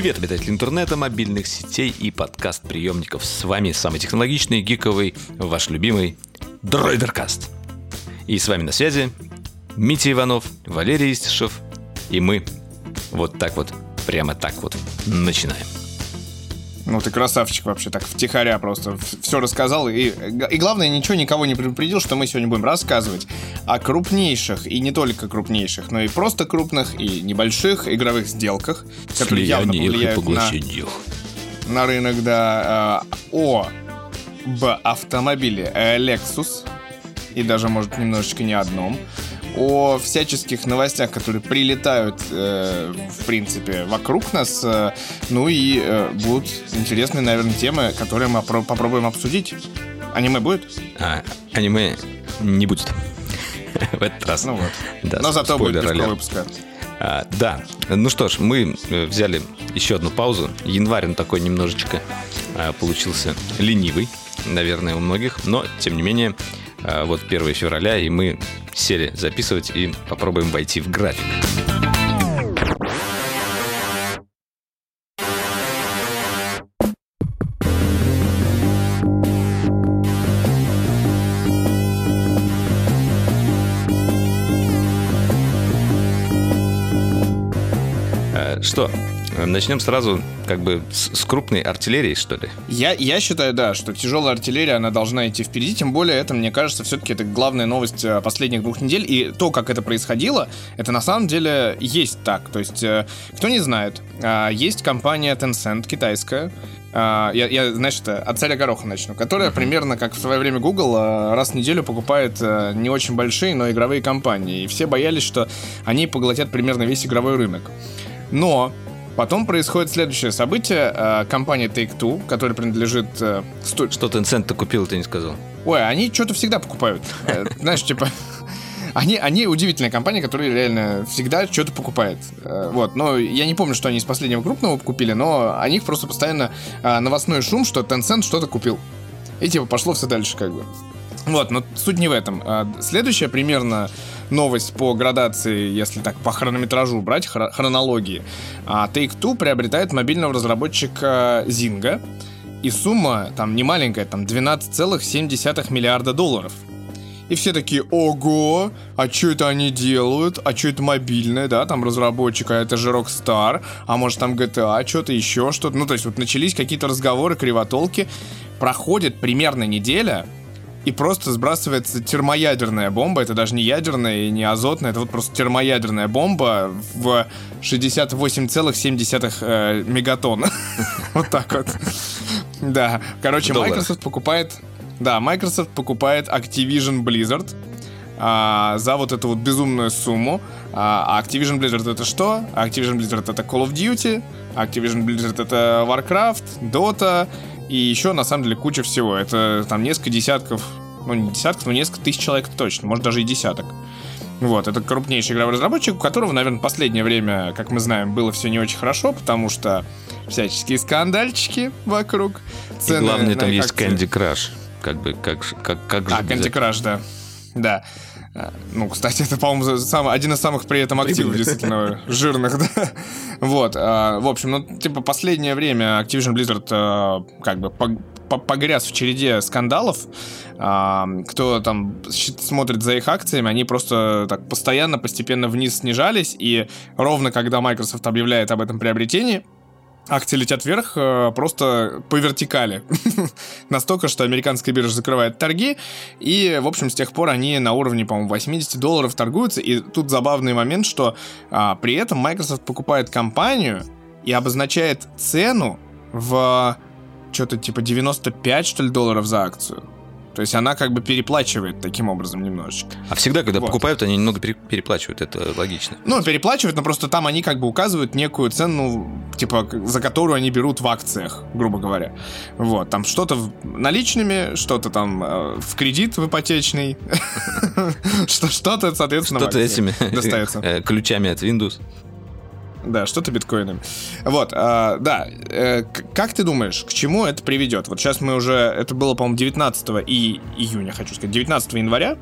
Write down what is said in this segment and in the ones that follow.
Привет, обитатели интернета, мобильных сетей и подкаст-приемников. С вами самый технологичный, гиковый, ваш любимый Дройдеркаст. И с вами на связи Митя Иванов, Валерий Истишев и мы. Вот так вот, прямо так вот начинаем. Ну, ты красавчик вообще, так втихаря просто все рассказал. И, и главное, ничего никого не предупредил, что мы сегодня будем рассказывать о крупнейших, и не только крупнейших, но и просто крупных, и небольших игровых сделках, которые явно повлияют на, на рынок, да, э, о б автомобиле Lexus, и даже, может, немножечко не одном, о всяческих новостях, которые прилетают, э, в принципе, вокруг нас. Э, ну и э, будут интересные, наверное, темы, которые мы попробуем обсудить. Аниме будет? А, аниме не будет. в этот раз. Ну вот. Да, Но зато будет без выпуска. А, да. Ну что ж, мы э, взяли еще одну паузу. Январь он такой немножечко а, получился ленивый, наверное, у многих. Но, тем не менее, вот 1 февраля, и мы сели записывать и попробуем войти в график. Э, что, Начнем сразу как бы с, с крупной артиллерии, что ли? Я, я считаю, да, что тяжелая артиллерия, она должна идти впереди, тем более это, мне кажется, все-таки это главная новость э, последних двух недель, и то, как это происходило, это на самом деле есть так. То есть, э, кто не знает, а, есть компания Tencent, китайская, я, я, знаешь, это от царя гороха начну, которая примерно как в свое время Google раз в неделю покупает не очень большие, но игровые компании. И все боялись, что они поглотят примерно весь игровой рынок. Но Потом происходит следующее событие. Э, компания Take-Two, которая принадлежит... Э, сто... Что Tencent ты купил, ты не сказал? Ой, они что-то всегда покупают. Э, знаешь, типа... Они, они удивительная компания, которая реально всегда что-то покупает. Вот, но я не помню, что они из последнего крупного купили, но о них просто постоянно новостной шум, что Tencent что-то купил. И типа пошло все дальше как бы. Вот, но суть не в этом. Следующая примерно новость по градации, если так по хронометражу брать, хронологии. А Take-Two приобретает мобильного разработчика Zynga, и сумма там не маленькая, там 12,7 миллиарда долларов. И все такие, ого, а что это они делают? А что это мобильное, да, там разработчик, а это же Rockstar, а может там GTA, что-то еще, что-то. Ну, то есть вот начались какие-то разговоры, кривотолки. Проходит примерно неделя, и просто сбрасывается термоядерная бомба. Это даже не ядерная и не азотная, это вот просто термоядерная бомба в 68,7 э, мегатонн. Вот так вот. Да. Короче, Microsoft покупает... Да, Microsoft покупает Activision Blizzard а, за вот эту вот безумную сумму. А, а Activision Blizzard это что? Activision Blizzard это Call of Duty, Activision Blizzard это Warcraft, Dota, и еще, на самом деле, куча всего. Это там несколько десятков, ну не десятков, но несколько тысяч человек точно, может даже и десяток. Вот, это крупнейший игровой разработчик, у которого, наверное, последнее время, как мы знаем, было все не очень хорошо, потому что всяческие скандальчики вокруг. Цены и главное, там есть Candy Crush. Как бы, как, как, как же А, Candy Crush, да. Да. А, ну, кстати, это, по-моему, самый, один из самых при этом активных, действительно, жирных, да. Вот, а, в общем, ну, типа, последнее время Activision Blizzard а, как бы погряз в череде скандалов. Кто там смотрит за их акциями, они просто так постоянно, постепенно вниз снижались, и ровно когда Microsoft объявляет об этом приобретении, акции летят вверх э, просто по вертикали. Настолько, что американская биржа закрывает торги, и, в общем, с тех пор они на уровне, по-моему, 80 долларов торгуются, и тут забавный момент, что а, при этом Microsoft покупает компанию и обозначает цену в что-то типа 95, что ли, долларов за акцию. То есть она как бы переплачивает таким образом немножечко. А всегда, когда вот. покупают, они немного переплачивают, это логично. Ну, переплачивают, но просто там они как бы указывают некую цену, типа, за которую они берут в акциях, грубо говоря. Вот, там что-то наличными, что-то там э, в кредит в ипотечный, что-то, соответственно, Что-то этими э, ключами от Windows. Да, что-то биткоинами. Вот, а, да. Э, как ты думаешь, к чему это приведет? Вот сейчас мы уже, это было, по-моему, 19 и июня, хочу сказать, 19 января.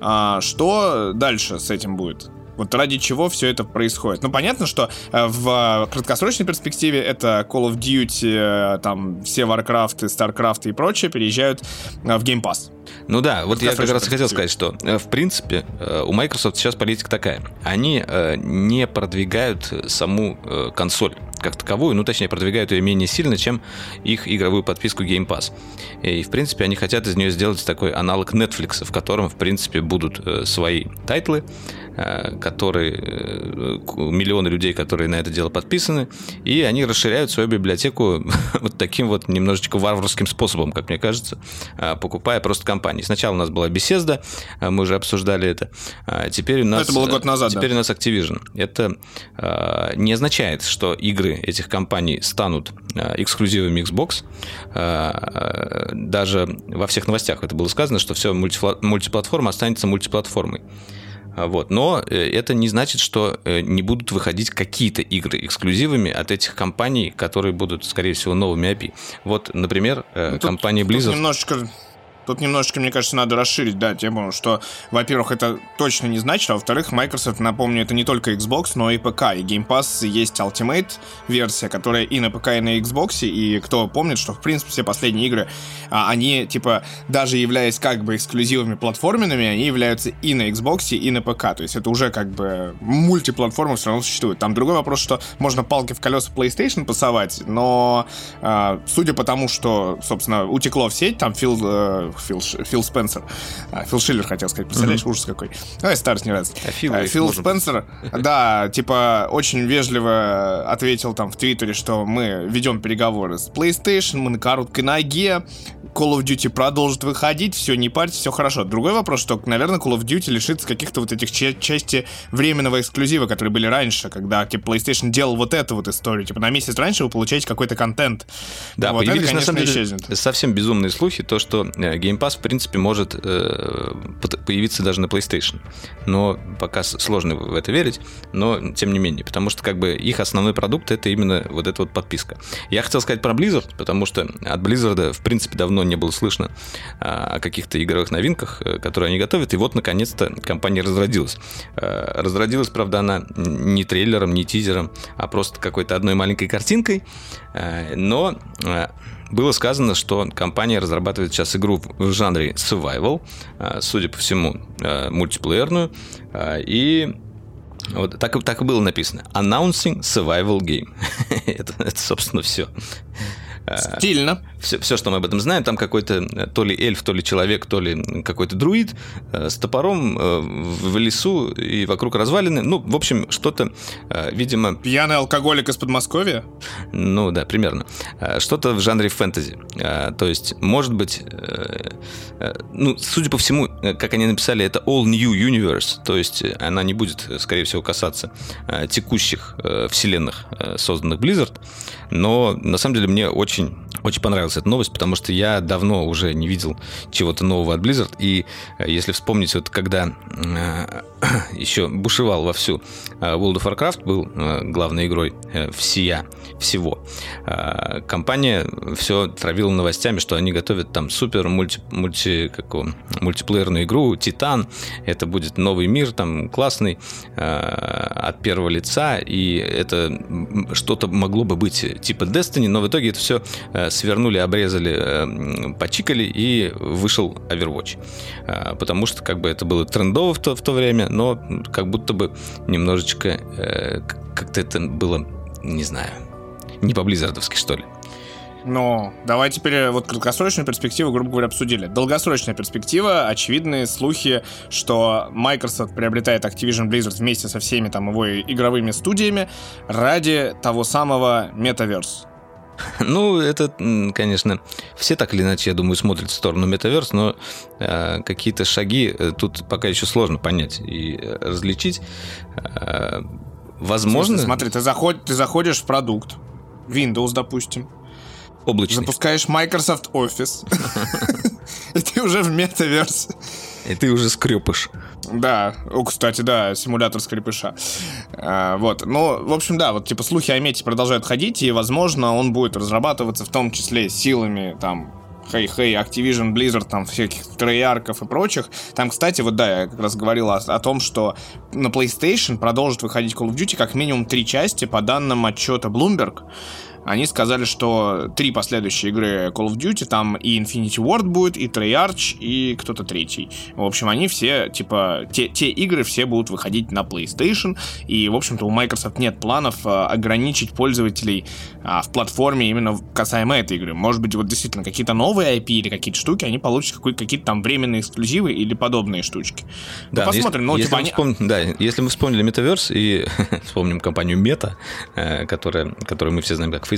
А, что дальше с этим будет? Вот ради чего все это происходит. Ну, понятно, что э, в краткосрочной перспективе это Call of Duty, э, там, все Warcraft, StarCraft и прочее переезжают э, в Game Pass. Ну да, вот я как раз хотел сказать, что в принципе у Microsoft сейчас политика такая. Они не продвигают саму консоль как таковую, ну, точнее, продвигают ее менее сильно, чем их игровую подписку Game Pass. И, в принципе, они хотят из нее сделать такой аналог Netflix, в котором, в принципе, будут свои тайтлы, Э, которые э, миллионы людей, которые на это дело подписаны, и они расширяют свою библиотеку вот таким вот немножечко варварским способом, как мне кажется, э, покупая просто компании. Сначала у нас была беседа, мы уже обсуждали это. А теперь у нас... Это было год назад, Теперь да. у нас Activision. Это не означает, что игры этих компаний станут эксклюзивами Xbox. Даже во всех новостях это было сказано, что все мультиплатформа останется мультиплатформой. А, вот. Но э, это не значит, что э, не будут выходить какие-то игры эксклюзивами от этих компаний, которые будут, скорее всего, новыми API. Вот, например, э, ну, тут, компания Blizzard... Тут немножечко Тут немножечко, мне кажется, надо расширить, да, тему, что, во-первых, это точно не значит, а во-вторых, Microsoft, напомню, это не только Xbox, но и ПК. И Game Pass есть Ultimate версия, которая и на ПК, и на Xbox, и кто помнит, что, в принципе, все последние игры, а, они, типа, даже являясь как бы эксклюзивами платформенными, они являются и на Xbox, и на ПК. То есть это уже как бы мультиплатформа все равно существует. Там другой вопрос, что можно палки в колеса PlayStation пасовать, но а, судя по тому, что, собственно, утекло в сеть, там Фил Фил, Фил Спенсер. А, Фил Шиллер хотел сказать, представляешь, mm-hmm. ужас какой. Давай старость не раз. А Фил, а, Фил Спенсер, да, типа, очень вежливо ответил там в Твиттере, что мы ведем переговоры с PlayStation, мы на короткой ноге, Call of Duty продолжит выходить, все, не парьтесь, все хорошо. Другой вопрос, что, наверное, Call of Duty лишится каких-то вот этих части временного эксклюзива, которые были раньше, когда типа, PlayStation делал вот эту вот историю. Типа на месяц раньше вы получаете какой-то контент. Да, вот появились это, конечно, на самом деле исчезнет. совсем безумные слухи, то, что э, Game Pass, в принципе, может э, появиться даже на PlayStation. Но пока сложно в это верить, но тем не менее, потому что как бы их основной продукт это именно вот эта вот подписка. Я хотел сказать про Blizzard, потому что от Blizzard, в принципе, давно не было слышно а, о каких-то игровых новинках, э, которые они готовят. И вот, наконец-то, компания разродилась. А, разродилась, правда, она не трейлером, не тизером, а просто какой-то одной маленькой картинкой. А, но было сказано, что компания разрабатывает сейчас игру в жанре survival, судя по всему, мультиплеерную. И вот так, так и было написано. Announcing Survival Game. это, это, собственно, все. Стильно. Все, все, что мы об этом знаем, там какой-то э, то ли эльф, то ли человек, то ли какой-то друид э, с топором э, в лесу и вокруг развалины. Ну, в общем, что-то, видимо... Пьяный алкоголик из Подмосковья? Ну, да, примерно. Что-то в жанре фэнтези. То есть, может быть, ну, судя по всему, как они написали, это all new universe, то есть она не будет, скорее всего, касаться текущих вселенных, созданных Blizzard, но на самом деле мне очень, очень понравилась эта новость, потому что я давно уже не видел чего-то нового от Blizzard. И э, если вспомнить, вот когда э, еще бушевал вовсю э, World of Warcraft, был э, главной игрой э, всея, всего, э, компания все травила новостями, что они готовят там супер мульти, мульти, какого, мультиплеерную игру Титан. Это будет новый мир, там классный, э, от первого лица, и это что-то могло бы быть типа Destiny, но в итоге это все э, свернули, обрезали, э, почикали, и вышел Overwatch. Э, потому что как бы это было трендово в то, в то время, но как будто бы немножечко как-то это было, не знаю, не по-близзардовски, что ли. Но давай теперь вот краткосрочную перспективу, грубо говоря, обсудили. Долгосрочная перспектива, очевидные слухи, что Microsoft приобретает Activision Blizzard вместе со всеми там его игровыми студиями ради того самого Metaverse. Ну, это, конечно, все так или иначе, я думаю, смотрят в сторону метаверс, но э, какие-то шаги э, тут пока еще сложно понять и э, различить. Э, возможно... Смотри, ты, заход, ты заходишь в продукт, Windows, допустим, Облачный. Запускаешь Microsoft Office. И ты уже в метаверс. И ты уже скрепыш. Да, о, кстати, да, симулятор скрипыша. А, вот, ну, в общем, да, вот, типа, слухи о мете продолжают ходить, и, возможно, он будет разрабатываться в том числе силами, там, Hey, Hey, Activision, Blizzard, там всяких Treyarch'ов и прочих. Там, кстати, вот да, я как раз говорил о, о том, что на PlayStation продолжит выходить Call of Duty как минимум три части по данным отчета Bloomberg они сказали, что три последующие игры Call of Duty, там и Infinity Ward будет, и Treyarch, и кто-то третий. В общем, они все, типа, те, те игры все будут выходить на PlayStation, и, в общем-то, у Microsoft нет планов а, ограничить пользователей а, в платформе именно касаемо этой игры. Может быть, вот действительно какие-то новые IP или какие-то штуки, они получат какие-то там временные эксклюзивы или подобные штучки. Ну, да, посмотрим. Если, ну, если типа, они... вспом... Да, если мы вспомнили Metaverse и вспомним компанию Meta, э, которая, которую мы все знаем как Facebook.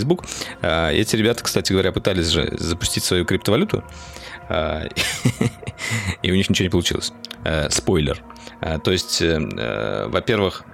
А, эти ребята, кстати говоря, пытались же запустить свою криптовалюту, а, и у них ничего не получилось. А, спойлер. То есть, э, во-первых,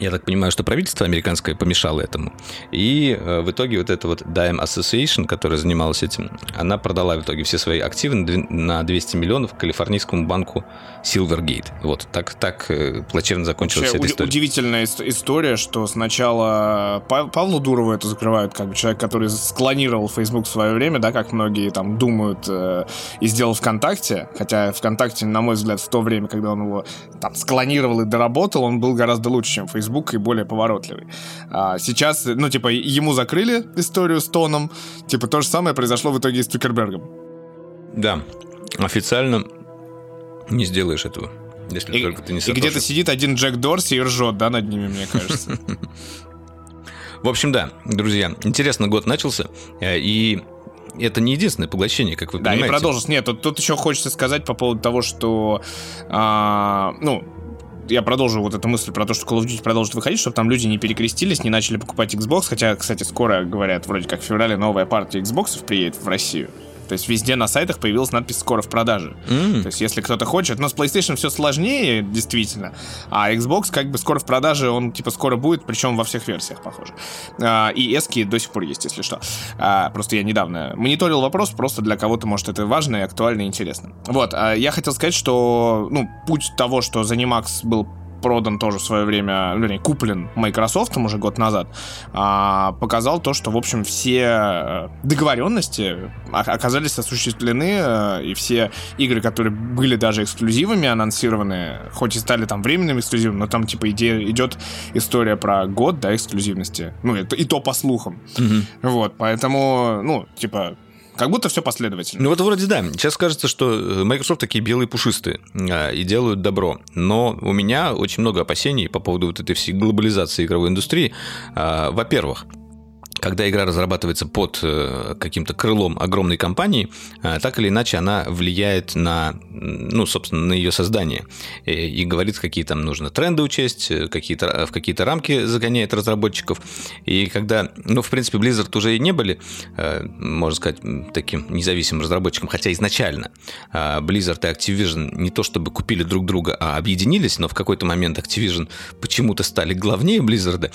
я так понимаю, что правительство американское помешало этому. И э, в итоге вот эта вот Dime Association, которая занималась этим, она продала в итоге все свои активы на 200 миллионов калифорнийскому банку Silvergate. Вот так, так э, плачевно закончилась Вообще, эта история. Удивительная история, что сначала Павлу Дурову это закрывают, как бы человек, который склонировал Facebook в свое время, да, как многие там думают, э, и сделал ВКонтакте, хотя ВКонтакте, на мой взгляд, в то время, когда он его там склонировал и доработал, он был гораздо лучше, чем Facebook Facebook и более поворотливый. А сейчас, ну, типа, ему закрыли историю с Тоном. Типа, то же самое произошло в итоге с Цукербергом. Да, официально не сделаешь этого. Если и, только ты не И где-то сидит один Джек Дорси и ржет, да, над ними, мне кажется. В общем, да, друзья, интересно год начался, э, и это не единственное поглощение, как вы да, понимаете. Да, и продолжится. Нет, тут, тут еще хочется сказать по поводу того, что, а, ну, я продолжу вот эту мысль про то, что Call of Duty продолжит выходить, чтобы там люди не перекрестились, не начали покупать Xbox, хотя, кстати, скоро, говорят, вроде как в феврале новая партия Xbox приедет в Россию. То есть везде на сайтах появилась надпись «Скоро в продаже». Mm. То есть если кто-то хочет... Но с PlayStation все сложнее, действительно. А Xbox как бы скоро в продаже, он типа скоро будет, причем во всех версиях, похоже. А, и эски до сих пор есть, если что. А, просто я недавно мониторил вопрос, просто для кого-то, может, это важно и актуально и интересно. Вот, а я хотел сказать, что, ну, путь того, что ZeniMax был продан тоже в свое время, вернее, куплен Microsoft уже год назад, а, показал то, что, в общем, все э, договоренности оказались осуществлены, э, и все игры, которые были даже эксклюзивами анонсированы, хоть и стали там временными эксклюзивами, но там, типа, иде, идет история про год, да, эксклюзивности. Ну, это, и то по слухам. Угу. Вот, поэтому, ну, типа, как будто все последовательно. Ну вот вроде да. Сейчас кажется, что э, Microsoft такие белые пушистые а, и делают добро. Но у меня очень много опасений по поводу вот этой всей глобализации игровой индустрии. А, во-первых, когда игра разрабатывается под э, каким-то крылом огромной компании, э, так или иначе она влияет на, ну, собственно, на ее создание. И, и говорит, какие там нужно тренды учесть, э, какие-то, в какие-то рамки загоняет разработчиков. И когда, ну, в принципе, Blizzard уже и не были, можно сказать, таким независимым разработчиком, хотя изначально Blizzard и Activision не то чтобы купили друг друга, а объединились, но в какой-то момент Activision почему-то стали главнее Blizzard.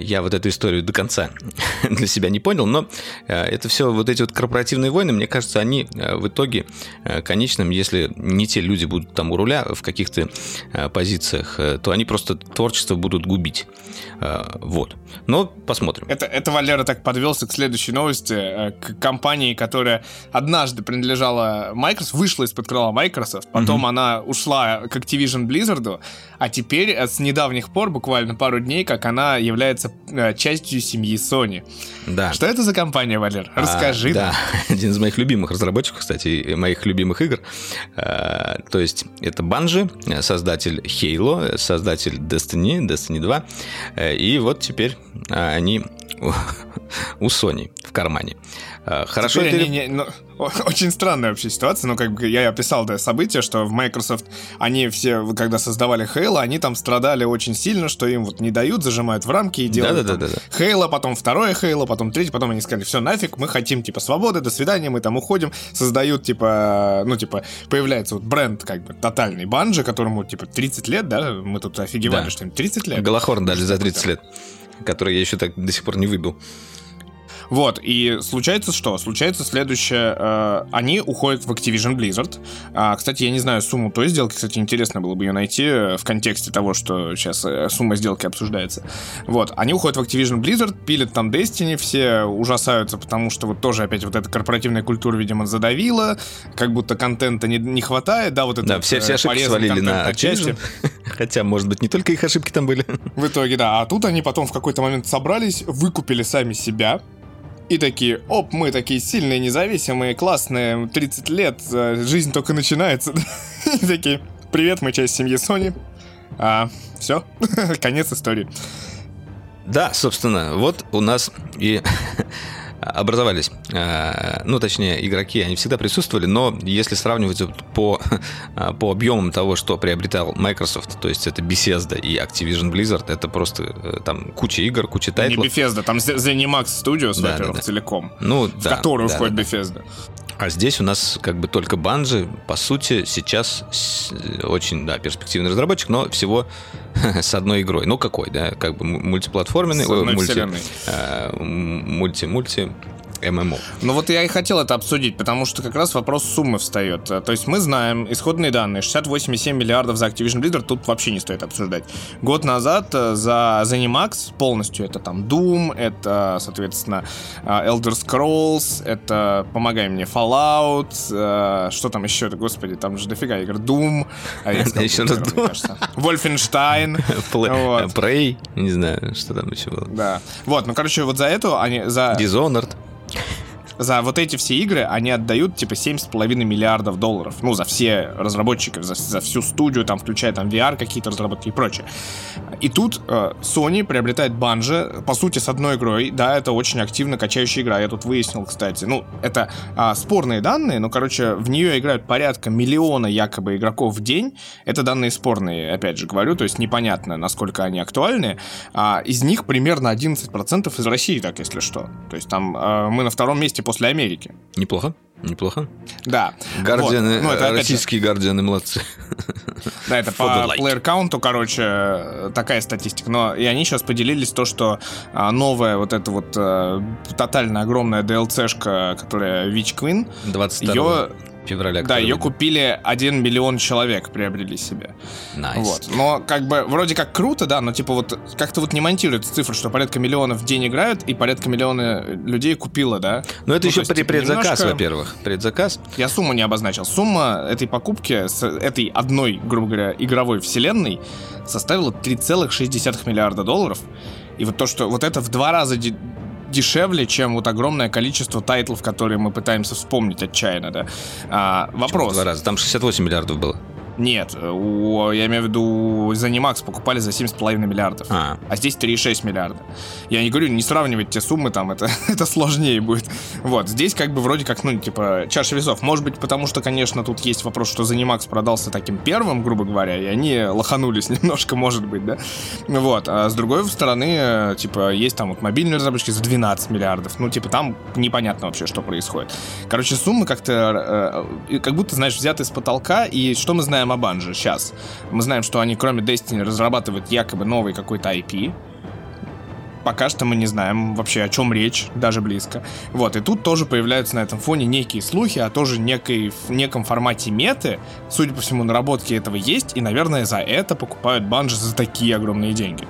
Я вот эту историю до конца для себя не понял, но э, это все вот эти вот корпоративные войны, мне кажется, они э, в итоге э, конечном, если не те люди будут там у руля в каких-то позициях, то они просто творчество будут губить. Вот. Но посмотрим. Это, это Валера так подвелся к следующей новости. К компании, которая однажды принадлежала Microsoft, вышла из-под крыла Microsoft, потом угу. она ушла к Activision Blizzard, а теперь с недавних пор, буквально пару дней, как она является частью семьи Sony. Да. Что это за компания, Валер? А, Расскажи. А, да, один из моих любимых разработчиков, кстати, моих любимых игр. А, то есть это Bungie, создатель Halo, создатель Destiny, Destiny 2. Э, и вот теперь они у Sony в кармане. А, хорошо Теперь они, не, ну, очень странная вообще ситуация, но как бы я описал да, событие, что в Microsoft они все, когда создавали Halo, они там страдали очень сильно, что им вот не дают, зажимают в рамки и делают да, да, да, да. Halo, потом второе Halo, потом третье, потом они сказали, все, нафиг, мы хотим, типа, свободы, до свидания, мы там уходим, создают, типа, ну, типа, появляется вот бренд, как бы, тотальный Банжи, которому, типа, 30 лет, да, мы тут офигевали, да. что им 30 лет. Голохорн дали за 30 лет, который я еще так до сих пор не выбил. Вот, и случается что? Случается следующее. Э, они уходят в Activision Blizzard. А, кстати, я не знаю сумму той сделки. Кстати, интересно было бы ее найти э, в контексте того, что сейчас э, сумма сделки обсуждается. Вот, они уходят в Activision Blizzard, пилят там Destiny, все ужасаются, потому что вот тоже опять вот эта корпоративная культура, видимо, задавила, как будто контента не, не хватает, да, вот это... Да, все, все ошибки свалили на Activision. Хотя, может быть, не только их ошибки там были. В итоге, да. А тут они потом в какой-то момент собрались, выкупили сами себя, и такие, оп, мы такие сильные, независимые, классные, 30 лет, э, жизнь только начинается. И такие, привет, мы часть семьи Sony. А, все, конец истории. Да, собственно, вот у нас и образовались, э, ну, точнее, игроки, они всегда присутствовали, но если сравнивать по, по объемам того, что приобретал Microsoft, то есть это Bethesda и Activision Blizzard, это просто э, там куча игр, куча тайтлов. Не Bethesda, там ZeniMax Studios, да, во-первых, да, да. целиком, ну, в да, которую да, входит да, Bethesda. А здесь у нас как бы только банжи. По сути, сейчас очень, да, перспективный разработчик, но всего с одной игрой. Ну, какой, да? Как бы мультиплатформенный, мульти, э, мульти, мульти, ММО. Ну вот я и хотел это обсудить, потому что как раз вопрос суммы встает. То есть мы знаем исходные данные, 68,7 миллиардов за Activision Blizzard, тут вообще не стоит обсуждать. Год назад э, за ZeniMax полностью это там Doom, это, соответственно, э, Elder Scrolls, это, помогай мне, Fallout, э, что там еще, господи, там же дофига игр, Doom, а еще раз Wolfenstein, Prey, не знаю, что там еще было. Да. Вот, ну, короче, вот за эту они, за... Dishonored за вот эти все игры они отдают типа 7,5 миллиардов долларов. Ну, за все разработчиков, за, за всю студию, там, включая там VR, какие-то разработки и прочее. И тут э, Sony приобретает Bungie, по сути, с одной игрой. Да, это очень активно качающая игра. Я тут выяснил, кстати. Ну, это э, спорные данные, но, короче, в нее играют порядка миллиона якобы игроков в день. Это данные спорные, опять же говорю, то есть непонятно, насколько они актуальны. А, из них примерно 11% из России, так, если что. То есть там э, мы на втором месте после Америки. Неплохо. Неплохо. Да. Гардианы, вот. ну, это, российские же... гардианы молодцы. Да, это по like. плеер каунту, короче, такая статистика. Но и они сейчас поделились то, что а, новая вот эта вот а, тотально огромная DLC-шка, которая Witch Queen, 22 ее февраля. Да, ее купили 1 миллион человек, приобрели себе. Nice. Вот. Но как бы вроде как круто, да, но типа вот как-то вот не монтируется цифра, что порядка миллионов в день играют, и порядка миллиона людей купило, да. Но это ну, еще есть, при предзаказ, немножко... во-первых. Предзаказ. Я сумму не обозначил. Сумма этой покупки с этой одной, грубо говоря, игровой вселенной составила 3,6 миллиарда долларов. И вот то, что вот это в два раза дешевле, чем вот огромное количество тайтлов, которые мы пытаемся вспомнить отчаянно, да. А, вопрос. Два раза. Там 68 миллиардов было. Нет, у, я имею в виду, ZeniMax покупали за 7,5 миллиардов, а, а здесь 3,6 миллиарда. Я не говорю, не сравнивать те суммы, там, это, это сложнее будет. Вот, здесь как бы вроде как, ну, типа, чаша весов. Может быть, потому что, конечно, тут есть вопрос, что ZeniMax продался таким первым, грубо говоря, и они лоханулись немножко, может быть, да? Вот, а с другой стороны, типа, есть там вот мобильные разработчики за 12 миллиардов, ну, типа, там непонятно вообще, что происходит. Короче, суммы как-то, э, как будто, знаешь, взяты с потолка, и что мы знаем Bungie сейчас? Мы знаем, что они, кроме Destiny, разрабатывают якобы новый какой-то IP. Пока что мы не знаем вообще, о чем речь, даже близко. Вот, и тут тоже появляются на этом фоне некие слухи о тоже некой, в неком формате меты. Судя по всему, наработки этого есть, и, наверное, за это покупают Bungie за такие огромные деньги.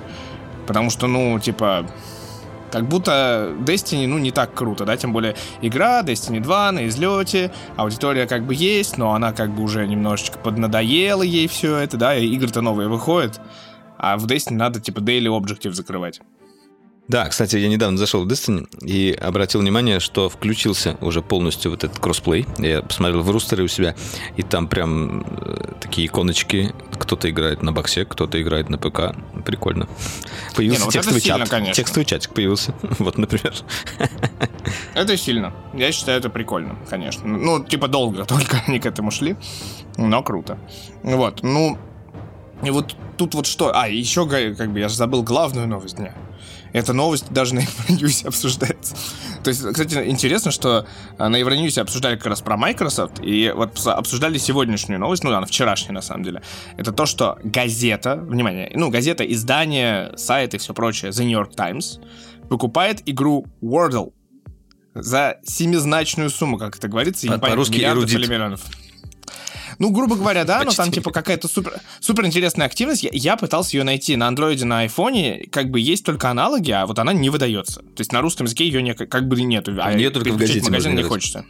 Потому что, ну, типа, как будто Destiny, ну, не так круто, да, тем более игра Destiny 2 на излете, аудитория как бы есть, но она как бы уже немножечко поднадоела ей все это, да, и игры-то новые выходят, а в Destiny надо, типа, daily objective закрывать. Да, кстати, я недавно зашел в Destiny и обратил внимание, что включился уже полностью вот этот кроссплей. Я посмотрел в рустере у себя, и там прям э, такие иконочки. Кто-то играет на боксе, кто-то играет на ПК. Прикольно. Появился Не, ну, текстовый чат. Сильно, текстовый чатик появился. вот, например. Это сильно. Я считаю, это прикольно, конечно. Ну, типа долго только они к этому шли, но круто. Вот, ну, и вот тут вот что... А, еще, как бы, я же забыл главную новость дня. Эта новость даже на Евроньюсе обсуждается. То есть, кстати, интересно, что а, на Евроньюсе обсуждали как раз про Microsoft, и вот обсуждали сегодняшнюю новость, ну, она вчерашняя, на самом деле. Это то, что газета, внимание, ну, газета, издание, сайт и все прочее, The New York Times, покупает игру Wordle. За семизначную сумму, как это говорится, По- по-русски эрудит. или миллионов. Ну, грубо говоря, да, но там типа какая-то супер, супер интересная активность. Я, я пытался ее найти на андроиде, на айфоне, как бы есть только аналоги, а вот она не выдается. То есть на русском языке ее не, как бы нету. А Её только в газете магазин не хочется.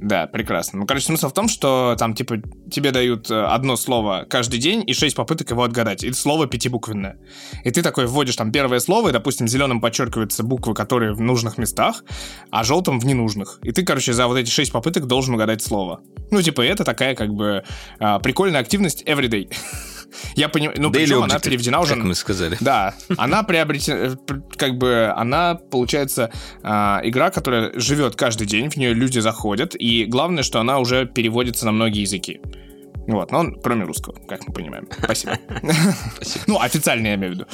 Да, прекрасно. Ну, короче, смысл в том, что там, типа, тебе дают э, одно слово каждый день и шесть попыток его отгадать. И слово пятибуквенное. И ты такой вводишь там первое слово, и, допустим, зеленым подчеркиваются буквы, которые в нужных местах, а желтым в ненужных. И ты, короче, за вот эти шесть попыток должен угадать слово. Ну, типа, это такая, как бы, а, прикольная активность everyday. Я понимаю, ну, Daily причем она переведена уже... Как мы сказали. Да, она приобретена, как бы, она, получается, а, игра, которая живет каждый день, в нее люди заходят, и главное, что она уже переводится на многие языки. Вот, но он, кроме русского, как мы понимаем. Спасибо. Спасибо. Ну, официальные, я имею в виду.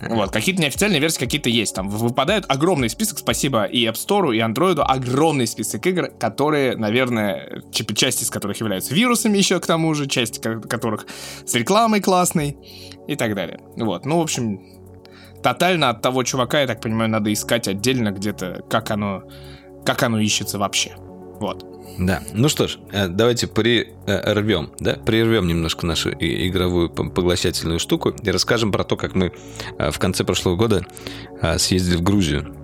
Вот, какие-то неофициальные версии какие-то есть. Там выпадает огромный список, спасибо и App Store, и Android, огромный список игр, которые, наверное, часть из которых являются вирусами еще к тому же, часть ко- которых с рекламой классной и так далее. Вот, ну, в общем, тотально от того чувака, я так понимаю, надо искать отдельно где-то, как оно, как оно ищется вообще. Вот. Да. Ну что ж, э, давайте прервем, да, прервем немножко нашу игровую поглощательную штуку и расскажем про то, как мы э, в конце прошлого года э, съездили в Грузию.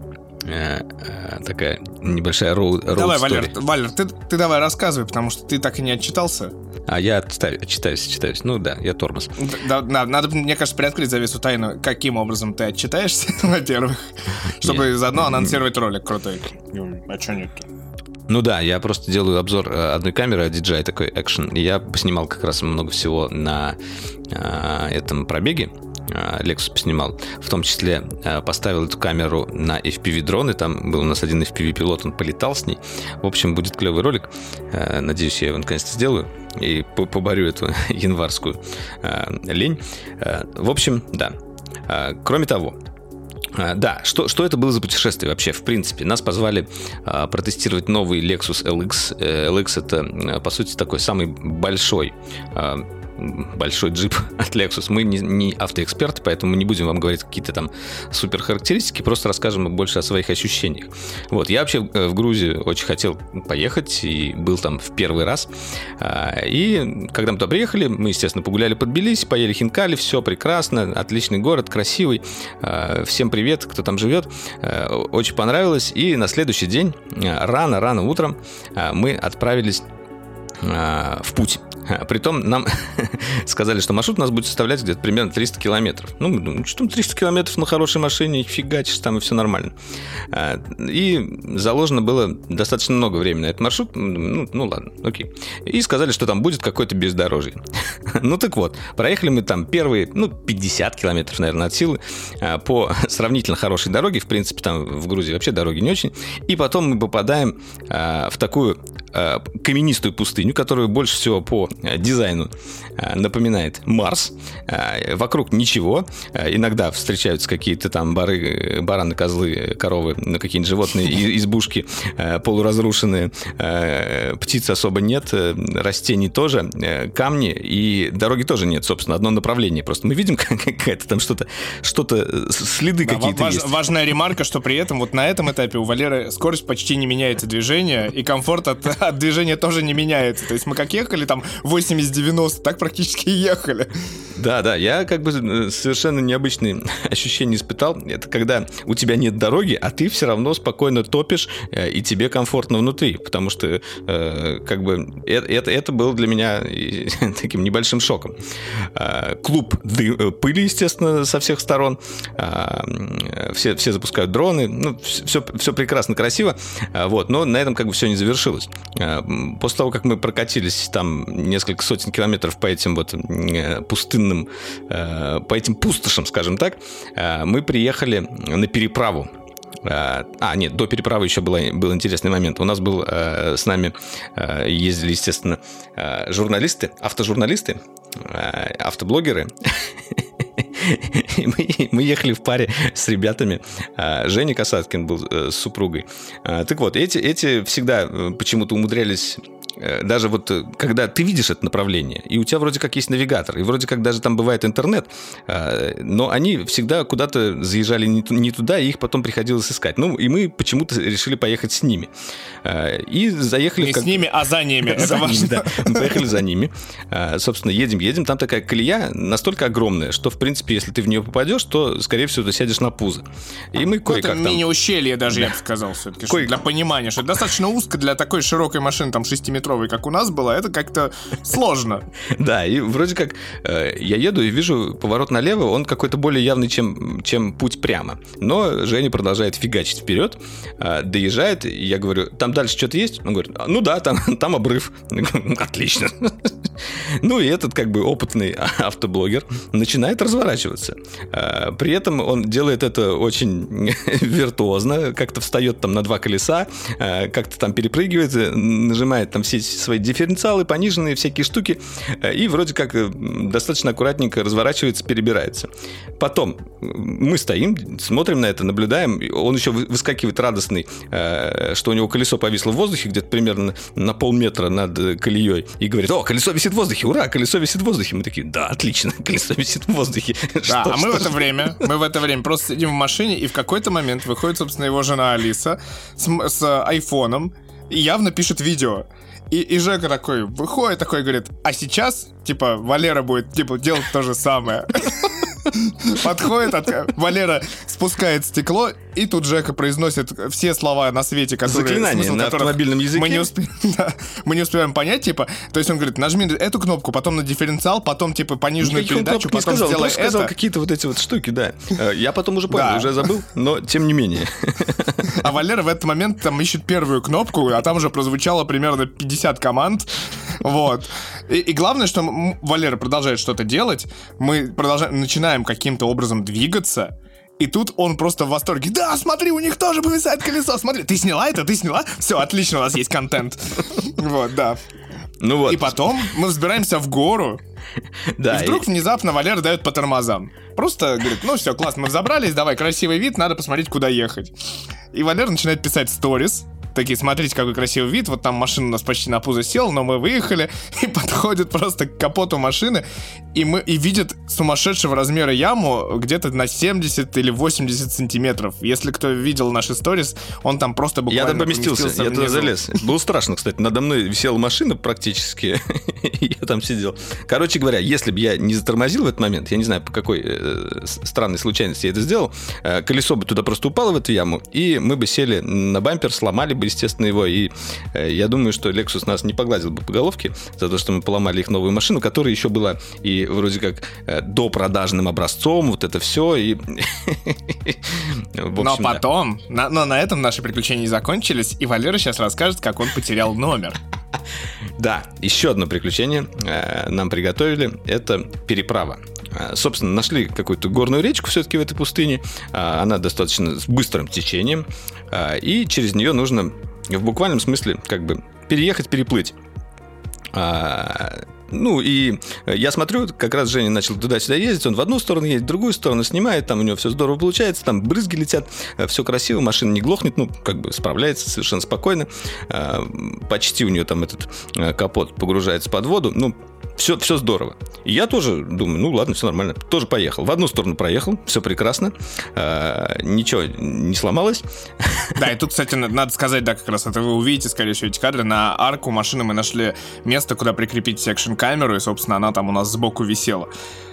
Э, э, Такая небольшая роуд давай, story. Валер, Валер, ты, ты давай рассказывай, потому что ты так и не отчитался. А я отчитаю- отчитаюсь, отчитаюсь. Ну да, я тормоз. Да, на- надо, мне кажется, приоткрыть завесу тайну, каким образом ты отчитаешься, во-первых, чтобы заодно анонсировать ролик крутой. А что нет Ну да, я просто делаю обзор э, одной камеры, DJI такой экшен. И я поснимал как раз много всего на э, этом пробеге. Э, Lexus поснимал. В том числе э, поставил эту камеру на FPV-дроны. Там был у нас один FPV-пилот, он полетал с ней. В общем, будет клевый ролик. Э, Надеюсь, я его наконец-то сделаю. И по- поборю эту январскую э, лень. Э, В общем, да. Э, Кроме того, а, Да, что, что это было за путешествие вообще, в принципе? Нас позвали а, протестировать новый Lexus LX. Э, LX это, э, по сути, такой самый большой а, большой джип от Lexus. Мы не, не автоэксперты, поэтому не будем вам говорить какие-то там супер характеристики, просто расскажем больше о своих ощущениях. Вот, я вообще э, в Грузию очень хотел поехать и был там в первый раз. А, И когда мы туда приехали, мы, естественно, погуляли под Тбилиси, поели хинкали, все прекрасно, отличный город, красивый. А, Всем привет, кто там живет. А, Очень понравилось. И на следующий день, рано-рано утром, а, мы отправились а, в путь. Притом нам сказали, что маршрут у нас будет составлять где-то примерно 300 километров. Ну, что там 300 километров на хорошей машине, фигачишь там, и все нормально. А, И заложено было достаточно много времени на этот маршрут. Ну, ну ладно, окей. И сказали, что там будет какое-то бездорожье. Ну так вот, проехали мы там первые, ну, 50 километров, наверное, от силы а, по сравнительно хорошей дороге. В принципе, там в Грузии вообще дороги не очень. И потом мы попадаем в такую каменистую пустыню, которую больше всего по а, дизайну напоминает Марс. А, Вокруг ничего. А, Иногда встречаются какие-то там бары, бараны, козлы, коровы, ну, какие-нибудь животные, избушки полуразрушенные. Птиц особо нет, э, растений тоже, э, камни и дороги тоже нет, собственно, одно направление. Просто мы видим какая-то там что-то, что-то, э, следы Да, какие-то важ- есть. Важная ремарка, что при этом вот на этом этапе у Валеры скорость почти не меняется движения, и комфорт от, от движения тоже не меняется. То есть мы как ехали там 80-90, так практически и ехали. Да, да, я как бы э, совершенно необычные ощущения испытал. Это когда у тебя нет дороги, а ты все равно спокойно топишь, э, и тебе комфортно внутри, потому что э, как бы э- это, это было для меня таким небольшим шоком. Э, Клуб ды- э, пыли, естественно, со всех сторон. А, Все, все запускают дроны. Ну, все, все прекрасно, красиво. А, Вот, но на этом как бы все не завершилось. А, После того, как мы прокатились там несколько сотен километров по этим вот э, пустынным, э, по этим пустошам, скажем так, э, мы приехали на переправу. А, нет, до переправы еще было, был интересный момент. У нас был с нами ездили, естественно, журналисты, автожурналисты, автоблогеры. Мы, мы ехали в паре с ребятами. Женя Касаткин был с супругой. Так вот, эти, эти всегда почему-то умудрялись даже вот э, когда ты видишь это направление, и у тебя вроде как есть навигатор, и вроде как даже там бывает интернет, э, но они всегда куда-то заезжали не туда, и их потом приходилось искать. Ну, и мы почему-то решили поехать с ними. И заехали... Не как... с ними, а за ними. за это ними, да. Мы поехали за ними. Собственно, едем, едем. Там такая колея настолько огромная, что, в принципе, если ты в нее попадешь, то, скорее всего, ты сядешь на пузо. И мы кое-как там... мини-ущелье даже, я бы сказал, все-таки. Для понимания, что достаточно узко для такой широкой машины, там, 6-метровой, как у нас была, это как-то сложно. Да, и вроде как э, я еду и вижу поворот налево, он какой-то более явный, чем, чем путь прямо. Но Женя продолжает фигачить вперед, э, доезжает, и я говорю, там дальше что-то есть? Он говорит, ну да, там, там обрыв. Отлично. Ну и этот как бы опытный автоблогер начинает разворачиваться. Э, при этом он делает это очень виртуозно, как-то встает там на два колеса, как-то там перепрыгивает, нажимает там все свои дифференциалы, пониженные всякие штуки, э, и вроде как достаточно аккуратненько разворачивается, перебирается. Потом мы стоим, смотрим на это, наблюдаем, он еще выскакивает радостный, что у него колесо повисло в воздухе где-то примерно на полметра над колеей, и говорит, о, колесо висит в воздухе, ура, колесо висит в воздухе. Мы такие, да, отлично, колесо висит в воздухе. Да, а мы в это время, мы в это время просто сидим в машине, и в какой-то момент выходит, собственно, его жена Алиса с, с айфоном и явно пишет видео. И, и Жека такой выходит, такой говорит, а сейчас, типа, Валера будет, типа, делать то же самое. Подходит, от... Валера спускает стекло, и тут Джека произносит все слова на свете, которые... Заклинание на автомобильном языке. Мы не, усп... да, мы не успеваем понять, типа... То есть он говорит, нажми эту кнопку, потом на дифференциал, потом, типа, пониженную Никаких передачу, потом сказал, сделай это. сказал какие-то вот эти вот штуки, да. Э, я потом уже понял, уже забыл, но тем не менее. А Валера в этот момент там ищет первую кнопку, а там уже прозвучало примерно 50 команд. Вот. И, и главное, что Валера продолжает что-то делать, мы продолжаем, начинаем каким-то образом двигаться, и тут он просто в восторге. Да, смотри, у них тоже повисает колесо. Смотри, ты сняла это, ты сняла? Все, отлично, у нас есть контент. Вот, да. Ну вот. И потом мы взбираемся в гору. Да. И вдруг и... внезапно Валера дает по тормозам. Просто говорит, ну все, классно, мы взобрались, давай, красивый вид, надо посмотреть, куда ехать. И Валера начинает писать сторис, такие, смотрите, какой красивый вид, вот там машина у нас почти на пузо села, но мы выехали, и подходит просто к капоту машины, и, мы, и видит сумасшедшего размера яму где-то на 70 или 80 сантиметров. Если кто видел наши сторис, он там просто буквально Я там поместился, я туда залез. Было страшно, кстати, надо мной висела машина практически, я там сидел. Короче говоря, если бы я не затормозил в этот момент, я не знаю, по какой э, странной случайности я это сделал, э, колесо бы туда просто упало в эту яму, и мы бы сели на бампер, сломали бы, естественно, его. И э, я думаю, что Lexus нас не погладил бы по головке за то, что мы поломали их новую машину, которая еще была и вроде как э, до продажным образцом, вот это все. И... но потом, но на этом наши приключения закончились, и Валера сейчас расскажет, как он потерял номер. Да, еще одно приключение э, нам приготовили. Это переправа. Э, собственно, нашли какую-то горную речку все-таки в этой пустыне. Э, она достаточно с быстрым течением. И через нее нужно в буквальном смысле как бы переехать, переплыть. Ну, и я смотрю, как раз Женя начал туда-сюда ездить, он в одну сторону едет, в другую сторону снимает, там у него все здорово получается, там брызги летят, все красиво, машина не глохнет, ну, как бы справляется совершенно спокойно. Почти у нее там этот капот погружается под воду, ну, все, все здорово. И я тоже думаю, ну ладно, все нормально. Тоже поехал. В одну сторону проехал, все прекрасно. Э, ничего не сломалось. Да, и тут, кстати, надо сказать, да, как раз это вы увидите, скорее всего, эти кадры. На арку машины мы нашли место, куда прикрепить секшн-камеру, и, собственно, она там у нас сбоку висела.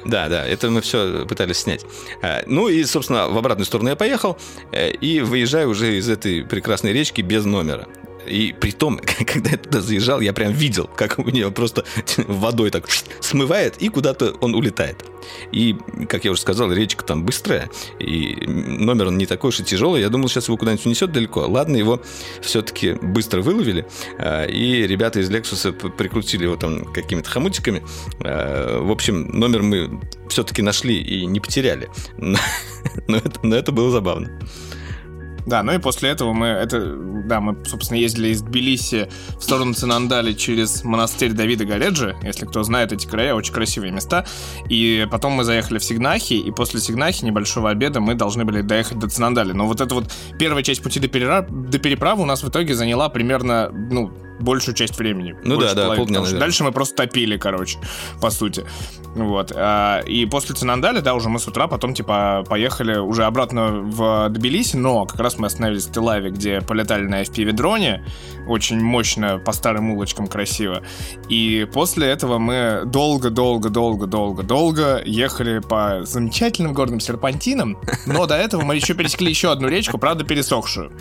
Да, да, это мы все пытались снять. Э, ну и, собственно, в обратную сторону я поехал э, и выезжаю уже из этой прекрасной речки без номера. И при том, когда я туда заезжал, я прям видел, как у него просто водой так смывает, и куда-то он улетает. И, как я уже сказал, речка там быстрая, и номер он не такой уж и тяжелый. Я думал, сейчас его куда-нибудь унесет далеко. Ладно, его все-таки быстро выловили, а, и ребята из Lexus прикрутили его там какими-то хомутиками. А, в общем, номер мы все-таки нашли и не потеряли. Но это, но это было забавно. Да, ну и после этого мы, это, да, мы, собственно, ездили из Тбилиси в сторону Цинандали через монастырь Давида Галеджи, если кто знает эти края, очень красивые места. И потом мы заехали в Сигнахи, и после Сигнахи небольшого обеда мы должны были доехать до Цинандали. Но вот эта вот первая часть пути до, перерав... до переправы у нас в итоге заняла примерно, ну, большую часть времени. Ну да, да, полдня, Дальше мы просто топили, короче, по сути. Вот. А, и после Цинандаля, да, уже мы с утра потом, типа, поехали уже обратно в Тбилиси, но как раз мы остановились в Телаве, где полетали на FPV-дроне, очень мощно, по старым улочкам красиво. И после этого мы долго-долго-долго-долго-долго ехали по замечательным горным серпантинам, но до этого мы еще пересекли еще одну речку, правда, пересохшую.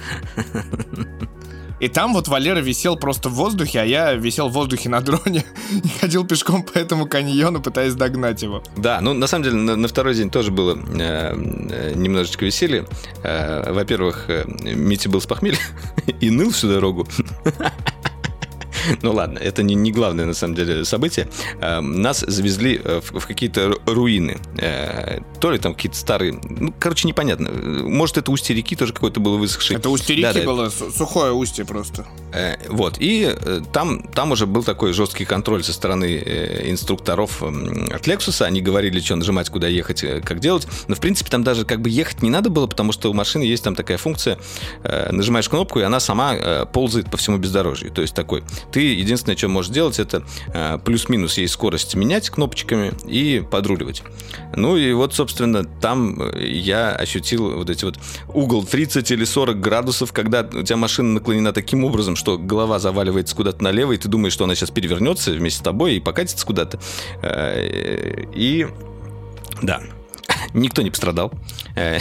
И там вот Валера висел просто в воздухе, а я висел в воздухе на дроне и ходил пешком по этому каньону, пытаясь догнать его. Да, ну на самом деле на, на второй день тоже было э, э немножечко веселье. Э, во-первых, э, Митя был с похмелья и ныл всю дорогу. Ну ладно, это не, не главное на самом деле событие. Эм, нас завезли э, в, в какие-то руины. Э, то ли там какие-то старые... Ну, короче, непонятно. Может, это устье реки тоже какое-то было высохшее. Это устье реки да, было, да. сухое устье просто. Э, вот. И там, там уже был такой жесткий контроль со стороны инструкторов от Lexus. Они говорили, что нажимать, куда ехать, как делать. Но, в принципе, там даже как бы ехать не надо было, потому что у машины есть там такая функция. Нажимаешь кнопку, и она сама ползает по всему бездорожью. То есть такой ты единственное, что можешь делать, это э, плюс-минус ей скорость менять кнопочками и подруливать. Ну и вот, собственно, там э, я ощутил вот эти вот угол 30 или 40 градусов, когда у тебя машина наклонена таким образом, что голова заваливается куда-то налево, и ты думаешь, что она сейчас перевернется вместе с тобой и покатится куда-то. Э, и да, Никто не пострадал. Э,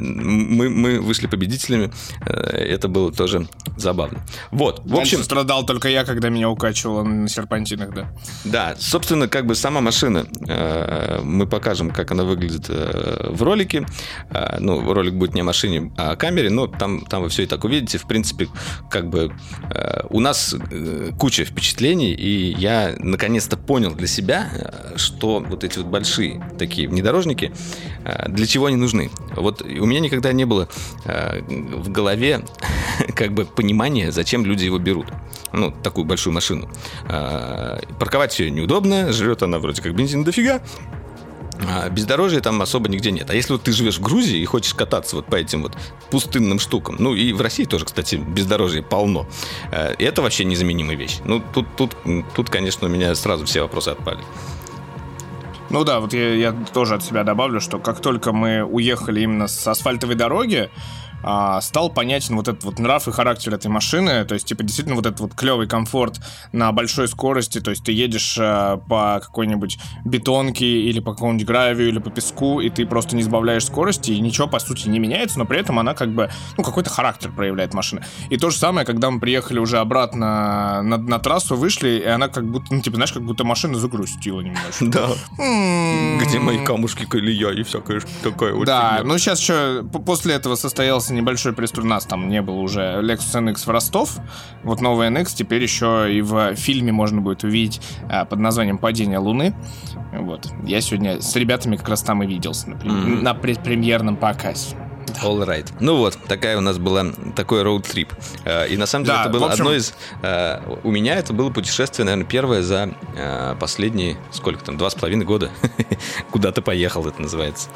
мы, мы вышли победителями. Э, это было тоже забавно. Вот, в общем... страдал только я, когда меня укачивало на серпантинах, да. Да, собственно, как бы сама машина, э, мы покажем, как она выглядит в ролике. Ну, ролик будет не о машине, а о камере, но там, там вы все и так увидите. В принципе, как бы у нас куча впечатлений, и я наконец-то понял для себя, что вот эти вот большие такие внедорожники, э, для чего они нужны? Вот у меня никогда не было э, в голове как бы понимания, зачем люди его берут. Ну, такую большую машину. Э, парковать все неудобно, жрет она вроде как бензин дофига, а бездорожья там особо нигде нет. А если вот ты живешь в Грузии и хочешь кататься вот по этим вот пустынным штукам, ну и в России тоже, кстати, бездорожья полно, это вообще незаменимая вещь. Ну, тут, тут, тут, конечно, у меня сразу все вопросы отпали. Ну да, вот я, я тоже от себя добавлю, что как только мы уехали именно с асфальтовой дороги, а, стал понятен вот этот вот нрав и характер этой машины. То есть, типа, действительно, вот этот вот клевый комфорт на большой скорости. То есть, ты едешь а, по какой-нибудь бетонке или по какому-нибудь гравию или по песку, и ты просто не сбавляешь скорости, и ничего, по сути, не меняется, но при этом она как бы, ну, какой-то характер проявляет машина. И то же самое, когда мы приехали уже обратно на, на трассу, вышли, и она как будто, ну, типа, знаешь, как будто машина загрустила немножко. Да. Где мои камушки, колея и всякое такое. Да, ну сейчас еще после этого состоялся появился небольшой преступ. У нас там не было уже Lexus NX в Ростов. Вот новый NX теперь еще и в фильме можно будет увидеть а, под названием «Падение Луны». Вот. Я сегодня с ребятами как раз там и виделся на, mm-hmm. на предпремьерном показе. All right. Ну вот, такая у нас была такой роуд-трип. Э, и на самом деле да, это было общем... одно из... Э, у меня это было путешествие, наверное, первое за э, последние, сколько там, два с половиной года. Куда ты поехал, это называется.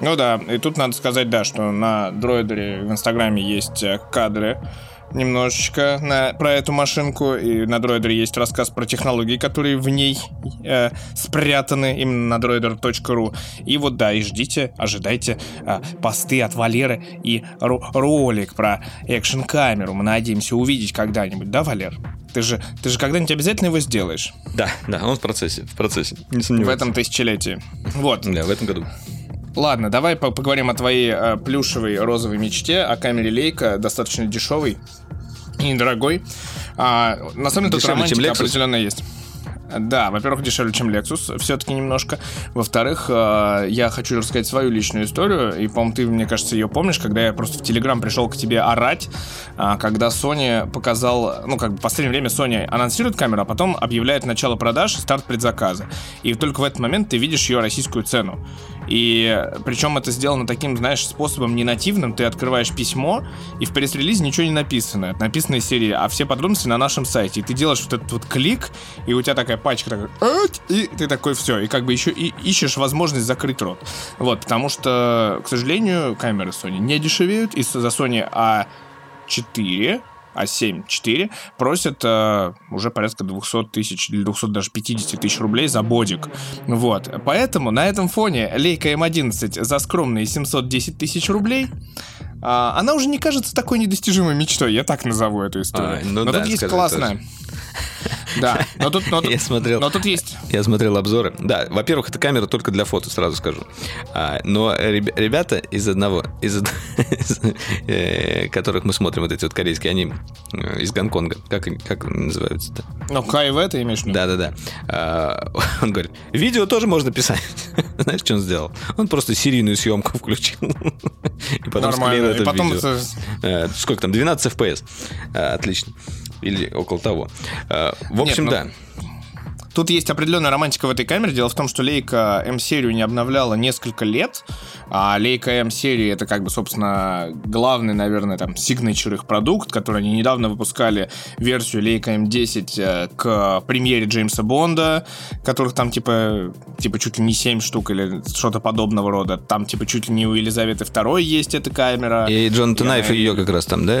Ну да, и тут надо сказать, да, что на дроидере в Инстаграме есть э, кадры немножечко на, про эту машинку. И на дроидере есть рассказ про технологии, которые в ней э, спрятаны именно на droider.ru. И вот да, и ждите, ожидайте э, посты от Валеры и ро- ролик про экшн-камеру. Мы надеемся увидеть когда-нибудь, да, Валер? Ты же, ты же когда-нибудь обязательно его сделаешь. Да, да, он в процессе, в процессе, не сомневаюсь. В этом тысячелетии. Вот. Да, в этом году. Ладно, давай поговорим о твоей э, плюшевой розовой мечте, о камере Лейка, достаточно дешевый и недорогой. А, на самом деле тут романтика определенно есть. Да, во-первых, дешевле, чем Lexus, все-таки немножко. Во-вторых, э, я хочу рассказать свою личную историю, и, по-моему, ты, мне кажется, ее помнишь, когда я просто в Телеграм пришел к тебе орать, э, когда Sony показал, ну, как бы в последнее время Sony анонсирует камеру, а потом объявляет начало продаж старт предзаказа. И только в этот момент ты видишь ее российскую цену. И причем это сделано таким, знаешь, способом не нативным. Ты открываешь письмо, и в пресс-релизе ничего не написано. Это написано из серии, а все подробности на нашем сайте. И ты делаешь вот этот вот клик, и у тебя такая пачка такая, и ты такой все. И как бы еще и ищешь возможность закрыть рот. Вот, потому что, к сожалению, камеры Sony не дешевеют. И за Sony A4 А7 4 просят э, уже порядка 200 тысяч или 200 даже 50 тысяч рублей за бодик. Вот. Поэтому на этом фоне Лейка М11 за скромные 710 тысяч рублей а, она уже не кажется такой недостижимой мечтой, я так назову эту историю. А, ну Но да, тут есть классная. Тоже. Да, но тут, но, я смотрел, но тут есть. Я смотрел обзоры. Да, во-первых, эта камера только для фото, сразу скажу. А, но ребята из одного, из, из э, которых мы смотрим, вот эти вот корейские, они э, из Гонконга. Как, как называются-то? Ну, КайВ ты имеешь в виду? Да-да-да. А, он говорит, видео тоже можно писать. Знаешь, что он сделал? Он просто серийную съемку включил. И потом Нормально. И потом видео. Это... Сколько там? 12 FPS. А, отлично или около того. Э, в общем, Нет, ну... да. Тут есть определенная романтика в этой камере. Дело в том, что Leica M-серию не обновляла несколько лет, а Leica M-серия это как бы, собственно, главный, наверное, там, signature их продукт, который они недавно выпускали версию Leica M10 э, к премьере Джеймса Бонда, которых там, типа, типа чуть ли не 7 штук или что-то подобного рода. Там, типа, чуть ли не у Елизаветы II есть эта камера. И Джонатан Найф ее как раз там, да?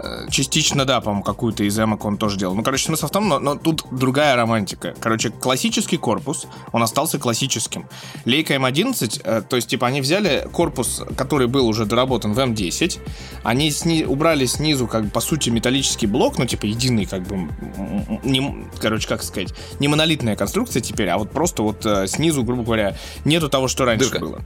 Э, частично, да, по-моему, какую-то из эмок он тоже делал. Ну, короче, смысл в том, но, но тут другая романтика. Короче, классический корпус, он остался классическим. Лейка М11, э, то есть, типа, они взяли корпус, который был уже доработан в М10, они сни- убрали снизу, как бы, по сути, металлический блок, ну, типа, единый, как бы, не, короче, как сказать, не монолитная конструкция теперь, а вот просто вот э, снизу, грубо говоря, нету того, что раньше Дырка. было.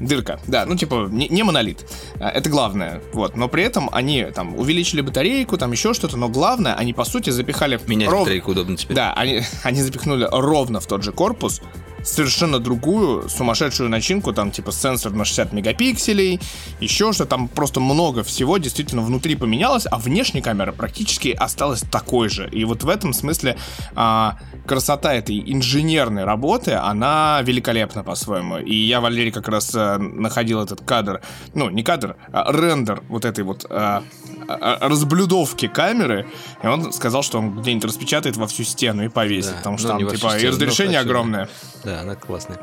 Дырка, да, ну типа не, не монолит, а, это главное, вот, но при этом они там увеличили батарейку, там еще что-то, но главное, они по сути запихали... Менять ров... батарейку удобно теперь. Да, они, они запихнули ровно в тот же корпус, совершенно другую сумасшедшую начинку, там типа сенсор на 60 мегапикселей, еще что там просто много всего действительно внутри поменялось, а внешняя камера практически осталась такой же. И вот в этом смысле а, красота этой инженерной работы, она великолепна по-своему. И я, Валерий, как раз а, находил этот кадр, ну, не кадр, а рендер вот этой вот а, а, разблюдовки камеры, и он сказал, что он где-нибудь распечатает во всю стену и повесит, да, потому что там, типа, стену, и разрешение огромное. Да, она классная.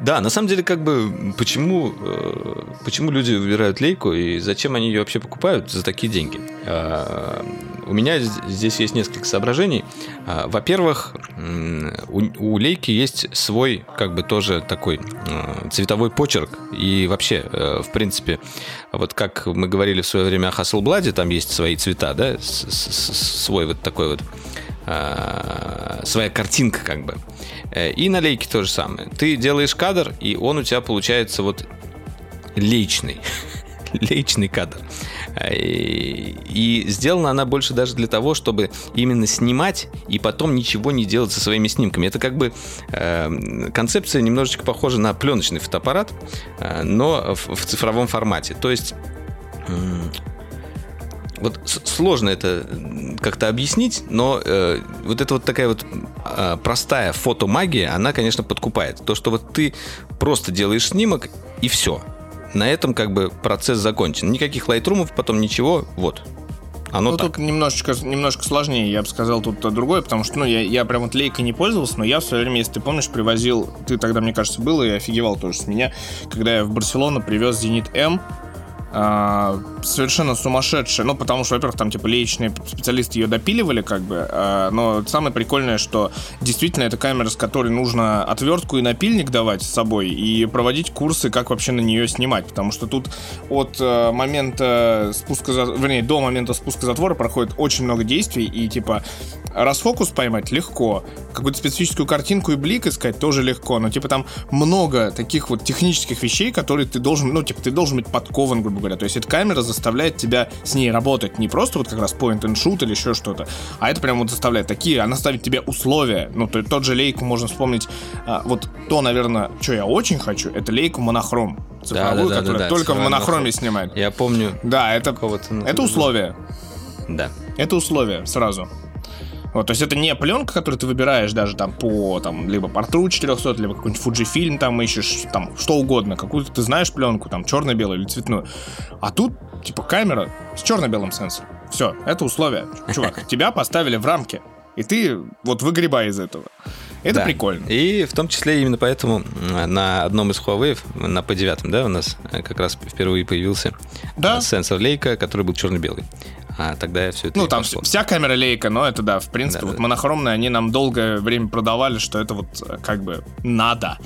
Да, на самом деле, как бы, почему, э, почему люди выбирают лейку и зачем они ее вообще покупают за такие деньги? Э, у меня здесь есть несколько соображений. Э, во-первых, у, у лейки есть свой, как бы, тоже такой э, цветовой почерк. И вообще, э, в принципе, вот как мы говорили в свое время о Hasselblad, там есть свои цвета, да, свой вот такой вот э, своя картинка, как бы. Э, и на лейке то же самое. Ты делаешь кадр, и он у тебя получается вот личный. личный кадр. Э, и сделана она больше даже для того, чтобы именно снимать и потом ничего не делать со своими снимками. Это как бы э, концепция немножечко похожа на пленочный фотоаппарат, э, но в, в цифровом формате. То есть вот сложно это как-то объяснить, но э, вот эта вот такая вот э, простая фотомагия, она, конечно, подкупает. То, что вот ты просто делаешь снимок и все. На этом как бы процесс закончен. Никаких лайтрумов, потом ничего, вот. Оно ну, так. тут немножечко, немножко сложнее, я бы сказал, тут другое, потому что, ну, я, я прям вот лейкой не пользовался, но я в свое время, если ты помнишь, привозил, ты тогда, мне кажется, был и офигевал тоже с меня, когда я в Барселону привез Зенит М, а, совершенно сумасшедшая. Ну, потому что, во-первых, там, типа, личные специалисты ее допиливали, как бы. А, но самое прикольное, что действительно это камера, с которой нужно отвертку и напильник давать с собой и проводить курсы, как вообще на нее снимать. Потому что тут от э, момента спуска, вернее, до момента спуска затвора проходит очень много действий. И, типа, расфокус поймать легко. Какую-то специфическую картинку и блик искать тоже легко. Но, типа, там много таких вот технических вещей, которые ты должен, ну, типа, ты должен быть подкован, грубо говоря. То есть эта камера заставляет тебя с ней работать. Не просто вот как раз point and shoot или еще что-то, а это прям вот заставляет такие, она ставит тебе условия. Ну, то, тот же лейку можно вспомнить. А, вот то, наверное, что я очень хочу, это лейку монохром. Цифровую, да, да, которая да, да, только в монохроме снимает. Я помню. Да, это, это условие. Да. Это условие сразу. Вот, то есть это не пленка, которую ты выбираешь даже там по там либо портру 400, либо какой-нибудь Fujifilm там ищешь, там что угодно, какую-то ты знаешь пленку, там черно-белую или цветную. А тут типа камера с черно-белым сенсором. Все, это условие. Чувак, тебя поставили в рамке, и ты вот выгребай из этого. Это Да. прикольно. И в том числе именно поэтому на одном из Huawei, на P9, да, у нас э, как раз впервые появился Да. э, сенсор лейка, который был черно-белый. А тогда все это Ну, там пошло. вся камера лейка, но это да, в принципе, Да, вот да. монохромные, они нам долгое время продавали, что это вот э, как бы надо.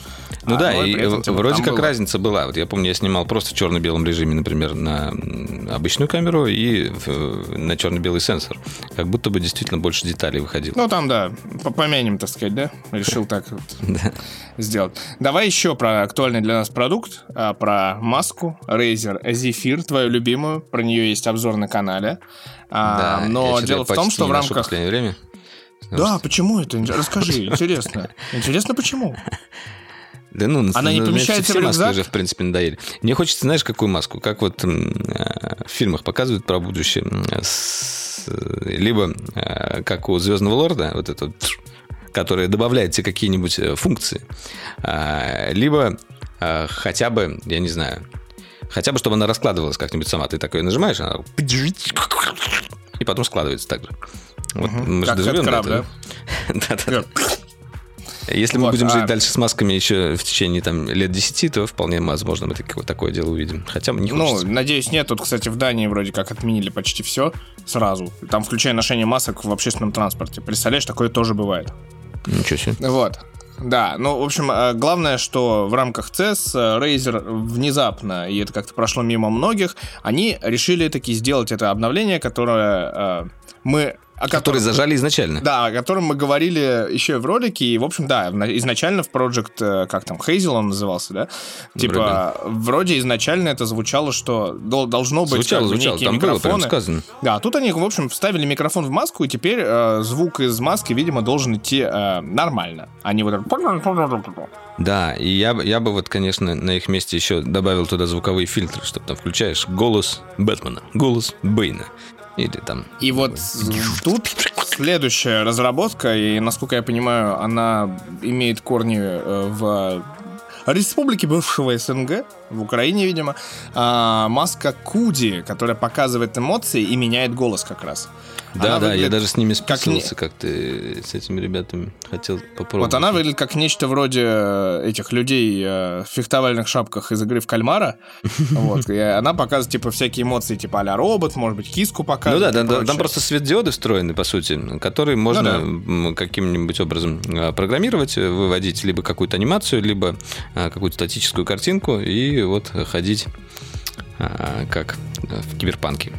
Ну А, да, но и этом, вроде как было. разница была. Вот я помню, я снимал просто в черно-белом режиме, например, на обычную камеру и на черно-белый сенсор. Как будто бы действительно больше деталей выходило. Ну, там, да, по- помянем, так сказать, да? Решил так вот сделать. Давай еще про актуальный для нас продукт, а, про маску Razer Zephyr, твою любимую. Про нее есть обзор на канале. А, Да, но дело в том, что в рамках... последнее время. Да, почему это? Расскажи, интересно. Интересно, почему? Да ну, Она не помещается все в маски рюкзак? уже, в принципе, надоели. Мне хочется, знаешь, какую маску? Как вот э, в фильмах показывают про будущее. с- э, либо э, как у Звездного Лорда, вот это вот, которая добавляет тебе какие-нибудь э, функции. А, Либо э, хотя бы, я не знаю, хотя бы, чтобы она раскладывалась как-нибудь сама. Ты такой нажимаешь, она и потом складывается так же. Вот Мгм. мы же доживем до хэдкраб, этого. Да-да-да. Если мы Вот, будем а- жить дальше с масками еще в течение там, лет 10, то вполне возможно мы такое, такое дело увидим. Хотя не Ну, хочется. надеюсь, нет. Тут, кстати, в Дании вроде как отменили почти все сразу. Там, включая ношение масок в общественном транспорте. Представляешь, такое тоже бывает. Ничего себе. Вот. Да, ну, в общем, э, главное, что в рамках CES э, Razer внезапно, и это как-то прошло мимо многих, они решили таки сделать это обновление, которое э, мы... О Которые котором, зажали изначально. да, о котором мы говорили еще и в ролике, и, в общем, да, на- изначально в Project, э, как там, Hazel он назывался, да? Типа, вроде изначально это звучало, что дол- должно быть Звучало, как бы звучало. некие Там было микрофоны. сказано. Да, а тут они, в общем, вставили микрофон в маску, и теперь э, звук из маски, видимо, должен идти э, нормально, а не вот так... Да, и я, бы- я бы вот, конечно, на их месте еще добавил туда звуковые фильтры, чтобы там включаешь голос Бэтмена, голос Бэйна. Или там... И вот тут следующая разработка, и, насколько я понимаю, она имеет корни э, в республике бывшего СНГ, в Украине, видимо, а, маска Куди, которая показывает эмоции и меняет голос как раз. Да, Она да, я выглядит даже с ними как не- списывался как-то э, с этими ребятами. Хотел попробовать. Вот она выглядит как нечто вроде э, этих людей э, в фехтовальных шапках из игры в кальмара. Вот. И она показывает, типа, всякие эмоции, типа а робот, может быть, киску Ну показывает. да, и да, да, там просто светодиоды встроены, по сути, которые можно да. м, каким-нибудь образом э, программировать, выводить либо какую-то анимацию, либо э, какую-то статическую картинку и вот ходить э, как в киберпанке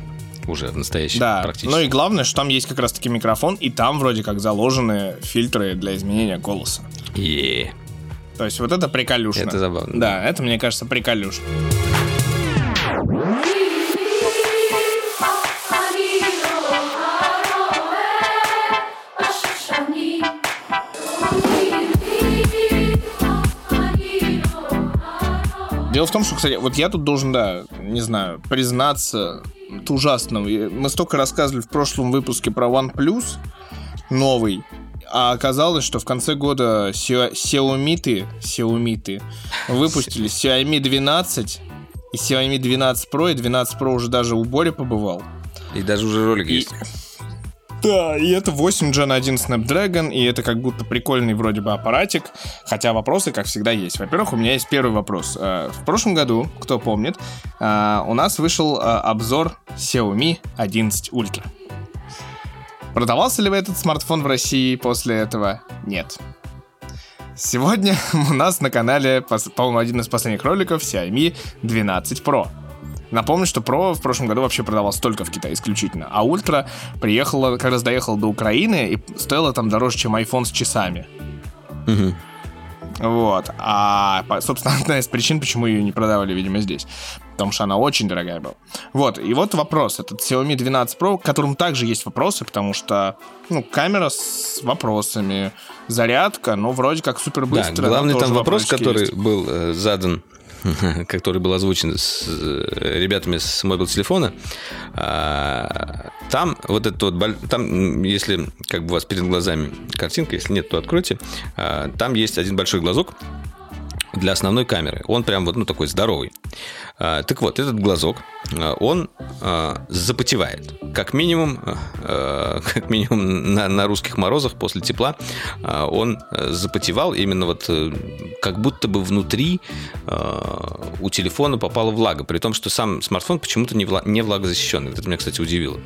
уже в настоящем Да, практически. ну и главное, что там есть как раз-таки микрофон, и там вроде как заложены фильтры для изменения голоса. Е, То есть вот это приколюшно. Это забавно. Да, это, мне кажется, приколюшно. Дело в том, что, кстати, вот я тут должен, да, не знаю, признаться, это ужасно. Мы столько рассказывали в прошлом выпуске про OnePlus новый, а оказалось, что в конце года Xiaomi Xiaomi выпустили Xiaomi 12 и Xiaomi 12 Pro, и 12 Pro уже даже у Бори побывал. И даже уже ролик И- есть. Да, и это 8 Gen 1 Snapdragon, и это как будто прикольный вроде бы аппаратик, хотя вопросы, как всегда, есть. Во-первых, у меня есть первый вопрос. Э, В прошлом году, кто помнит, э, у нас вышел э, обзор Xiaomi 11 Ultra. Продавался ли этот смартфон в России после этого? Нет. Сегодня у нас на канале, по-моему, один из последних роликов Xiaomi 12 Pro. Напомню, что Pro в прошлом году вообще продавался только в Китае исключительно, а Ультра приехала, как раз доехала до Украины и стоила там дороже, чем iPhone с часами. Мгм. Вот. А, собственно, одна из причин, почему ее не продавали, видимо, здесь. Потому что она очень дорогая была. Вот. И вот вопрос. Этот Xiaomi 12 Pro, к которому также есть вопросы, потому что, ну, камера с вопросами, зарядка, ну, вроде как супер Да, быстро. главный там вопрос, который был э, задан, который был озвучен с э, ребятами с мобил телефона, а, там вот это вот, там, если как бы у вас перед глазами картинка, если нет, то откройте, А, там есть один большой глазок, для основной камеры. Он прям вот, ну, такой здоровый. А, так вот, этот глазок он э, запотевает. Как минимум, э, как минимум на, на русских морозах после тепла э, он запотевал именно вот э, как будто бы внутри э, у телефона попала влага, при том, что сам смартфон почему-то не, вла- не влагозащищенный. Это меня, кстати, удивило.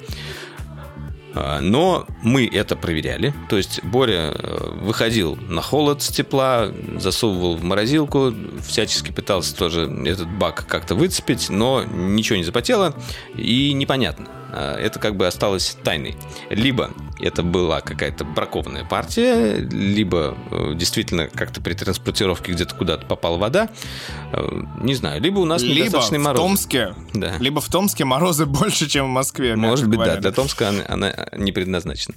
А, но мы это проверяли. То есть Боря э, выходил на холод с тепла, засовывал в морозилку, всячески пытался тоже этот бак как-то выцепить, но ничего не запотело и непонятно. А, это как бы осталось тайной. Либо это была какая-то бракованная партия, либо э, действительно как-то при транспортировке где-то куда-то попала вода. Э, не знаю, либо у нас либо недостаточный в мороз. Томске, да. либо в Томске морозы больше, чем в Москве. Может быть, говоря. да. Для Томска она, она не предназначена.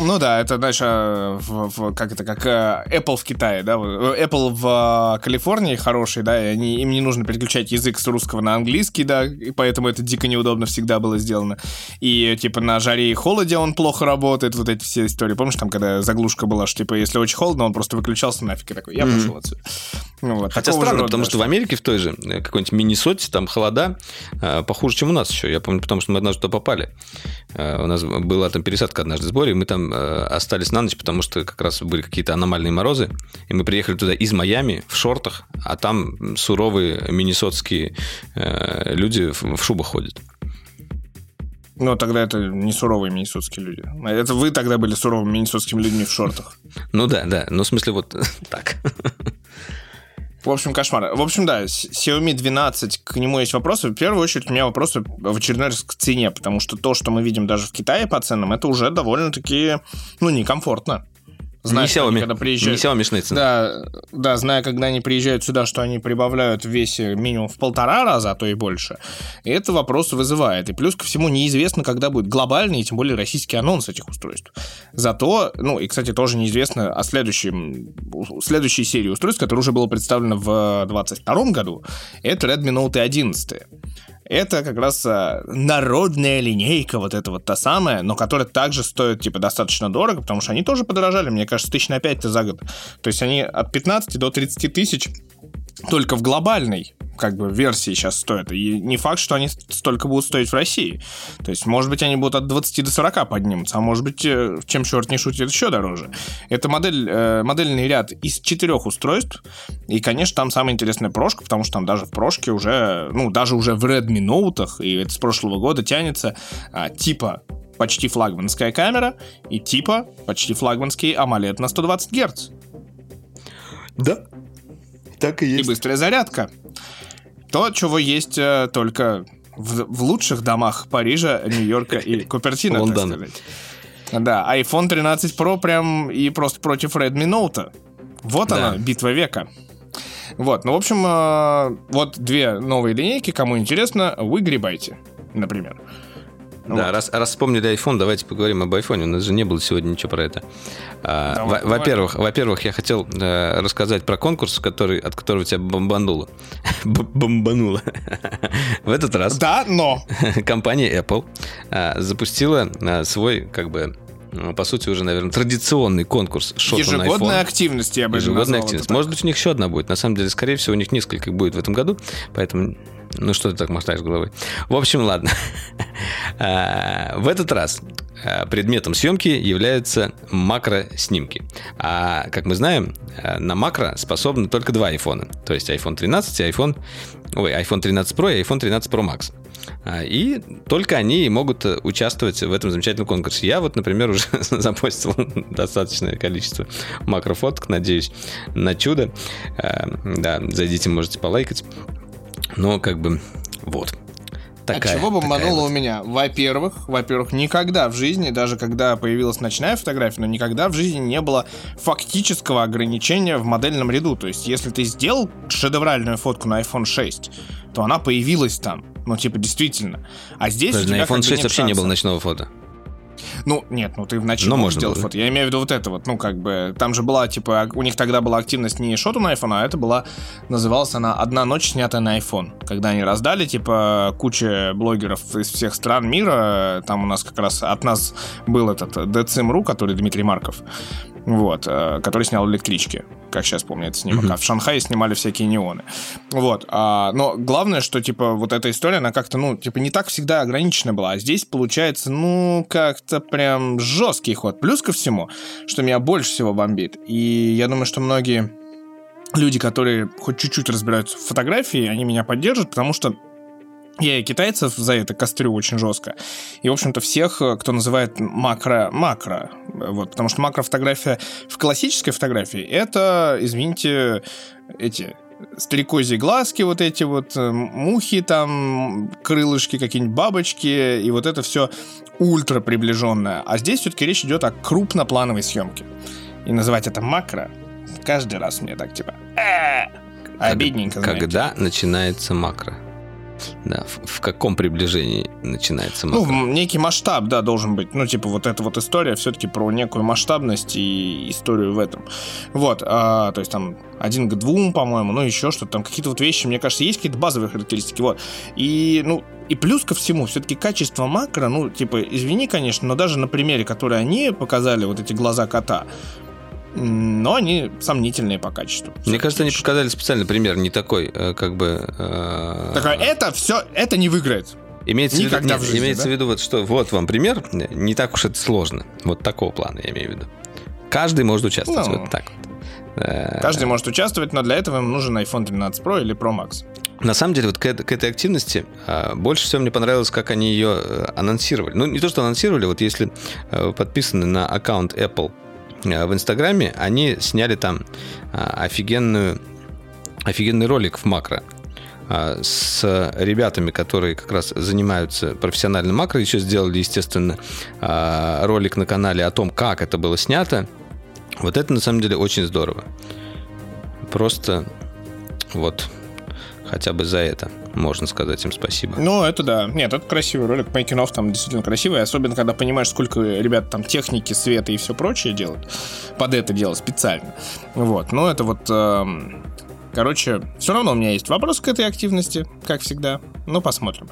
Ну да, это, знаешь, а, в, в, как это, как э, Apple в Китае, да, Apple в Калифорнии хороший, да, и они, им не нужно переключать язык с русского на английский, да, и поэтому это дико неудобно всегда было сделано. И, типа, на жаре и холоде он плохо работает, вот эти все истории. Помнишь, там, когда заглушка была, что, типа, если очень холодно, он просто выключался нафиг и такой, я mm-hmm. пошел отсюда. Ну, вот, Хотя странно, рода, потому что в Америке в той же, э, какой-нибудь Миннесоте, там холода э, похуже, чем у нас еще. Я помню, потому что мы однажды туда попали. Э, у нас была там пересадка однажды в сборе, мы там Э, остались на ночь, потому что как раз были какие-то аномальные морозы. И мы приехали туда из Майами в шортах, а там суровые миннесотские э, люди в, в шубах ходят. Ну, тогда это не суровые миннесотские люди. Это вы тогда были суровыми миннесотскими людьми в шортах. Ну да, да. Ну, в смысле, вот так. В общем, кошмар. В общем, да, Xiaomi 12, к нему есть вопросы. В первую очередь, у меня вопросы в очередной раз к цене, потому что то, что мы видим даже в Китае по ценам, это уже довольно-таки, ну, некомфортно. Зная, не Xiaomi, когда приезжают, не Xiaomi цены. Да, да, зная, когда они приезжают сюда, что они прибавляют в весе минимум в полтора раза, а то и больше, это вопрос вызывает. И плюс ко всему неизвестно, когда будет глобальный, и тем более российский анонс этих устройств. Зато, ну, и, кстати, тоже неизвестно о следующем, следующей серии устройств, которая уже была представлена в 2022 году, это Redmi Note 11 это как раз а, народная линейка, вот эта вот та самая, но которая также стоит, типа, достаточно дорого, потому что они тоже подорожали, мне кажется, тысяч на 5 за год. То есть они от 15 до 30 тысяч только в глобальной как бы версии сейчас стоят. И не факт, что они столько будут стоить в России. То есть, может быть, они будут от 20 до 40 поднимутся, а может быть, э, чем черт не шутит, еще дороже. Это модель, э, модельный ряд из четырех устройств. И, конечно, там самая интересная прошка, потому что там даже в прошке уже, ну, даже уже в Redmi Note, и это с прошлого года тянется, а, типа почти флагманская камера и типа почти флагманский AMOLED на 120 Гц. Да, так и есть. И быстрая зарядка. То, чего есть э, только в, в лучших домах Парижа, Нью-Йорка и Купертино, Лондона. Да, iPhone 13 Pro прям и просто против Redmi Note. Вот да. она, битва века. Вот, ну, в общем, э, вот две новые линейки, кому интересно, вы гребайте, например. Да, вот. раз, раз вспомнили iPhone, давайте поговорим об iPhone. У нас же не было сегодня ничего про это. А, во-первых, во-первых, я хотел э, рассказать про конкурс, который, от которого тебя бомбануло. бомбануло. В этот раз. Да, но. Компания Apple а, запустила а, свой, как бы, ну, по сути, уже, наверное, традиционный конкурс шота Ежегодная активность, я бы Ежегодная активность. Может быть, у них еще одна будет. На самом деле, скорее всего, у них несколько будет в этом году, поэтому ну что ты так мотаешь головой? В общем, ладно. А, в этот раз а, предметом съемки являются макроснимки. А как мы знаем, а, на макро способны только два айфона. То есть iPhone 13 и iPhone... Ой, iPhone 13 Pro и iPhone 13 Pro Max. И только они могут участвовать в этом замечательном конкурсе. Я вот, например, уже запостил достаточное количество макрофоток, надеюсь, на чудо. Да, зайдите, можете полайкать. Но как бы вот. Такая, От чего бомбануло вот. у меня? Во-первых, во-первых, никогда в жизни, даже когда появилась ночная фотография, но никогда в жизни не было фактического ограничения в модельном ряду. То есть, если ты сделал шедевральную фотку на iPhone 6, то она появилась там. Ну, типа, действительно. А здесь Подожди, на iPhone 6 вообще шанса. не было ночного фото. Ну, нет, ну ты вначале Но мог можно сделать было. фото. Я имею в виду вот это вот, ну, как бы, там же была, типа, у них тогда была активность не шоту на iPhone, а это была, называлась она «Одна ночь, снятая на iPhone». Когда они раздали, типа, куча блогеров из всех стран мира, там у нас как раз от нас был этот DCM.ru, который Дмитрий Марков, вот, э, который снял электрички, как сейчас помню это снимок. А в Шанхае снимали всякие неоны. Вот. а, но главное, что, типа, вот эта история, она как-то, ну, типа, не так всегда ограничена была. А здесь, получается, ну, как-то прям жесткий ход. Плюс ко всему, что меня больше всего бомбит. И я думаю, что многие люди, которые хоть чуть-чуть разбираются в фотографии, они меня поддержат, потому что я и китайцев за это кострю очень жестко. И, в общем-то, всех, э, кто называет макро-макро. Вот, потому что макрофотография в классической фотографии это, извините, эти стрекозьи глазки, вот эти вот э, мухи там, крылышки, какие-нибудь бабочки, и вот это все ультра приближенное. А здесь все-таки речь идет о крупноплановой съемке. И называть это макро каждый раз мне так типа «Э, обидненько. Когда начинается макро? Да, в, в каком приближении начинается Ну, макро? м, некий масштаб, да, должен быть. Ну, типа, вот эта вот история все-таки про некую масштабность и историю в этом. Вот, а, то есть там один к двум, по-моему, ну, еще что-то, там какие-то вот вещи, мне кажется, есть какие-то базовые характеристики, вот. И, ну, и плюс ко всему, все-таки качество макро, ну, типа, извини, конечно, но даже на примере, который они показали, вот эти глаза кота, но они сомнительные по качеству. Мне кажется, они показали специальный пример, не такой, э, как бы... э, Так, а это все, это не выиграет. Имеется, в виду, Никогда нет, в жизни, имеется да? в виду вот что, вот вам пример, не так уж это сложно. Вот такого плана я имею в виду. Каждый может участвовать Ну. вот так вот. Э, Каждый может участвовать, но для этого им нужен iPhone 13 Pro или Pro Max. На самом деле, вот к, к этой активности а, больше всего мне понравилось, как они ее э, анонсировали. Ну, не то, что анонсировали, вот если э, подписаны на аккаунт Apple э, в Инстаграме, они сняли там а, офигенную, офигенный ролик в макро а, с ребятами, которые как раз занимаются профессиональным макро, еще сделали, естественно, а, ролик на канале о том, как это было снято. Вот это на самом деле очень здорово. Просто вот хотя бы за это можно сказать им спасибо. Ну, это да. Нет, это красивый ролик. Making of там действительно красивый. Особенно, когда понимаешь, сколько ребят там техники, света и все прочее делают. Под это дело специально. Вот. Но это вот... эм, Короче, все равно у меня есть вопрос к этой активности, как всегда. Ну, посмотрим.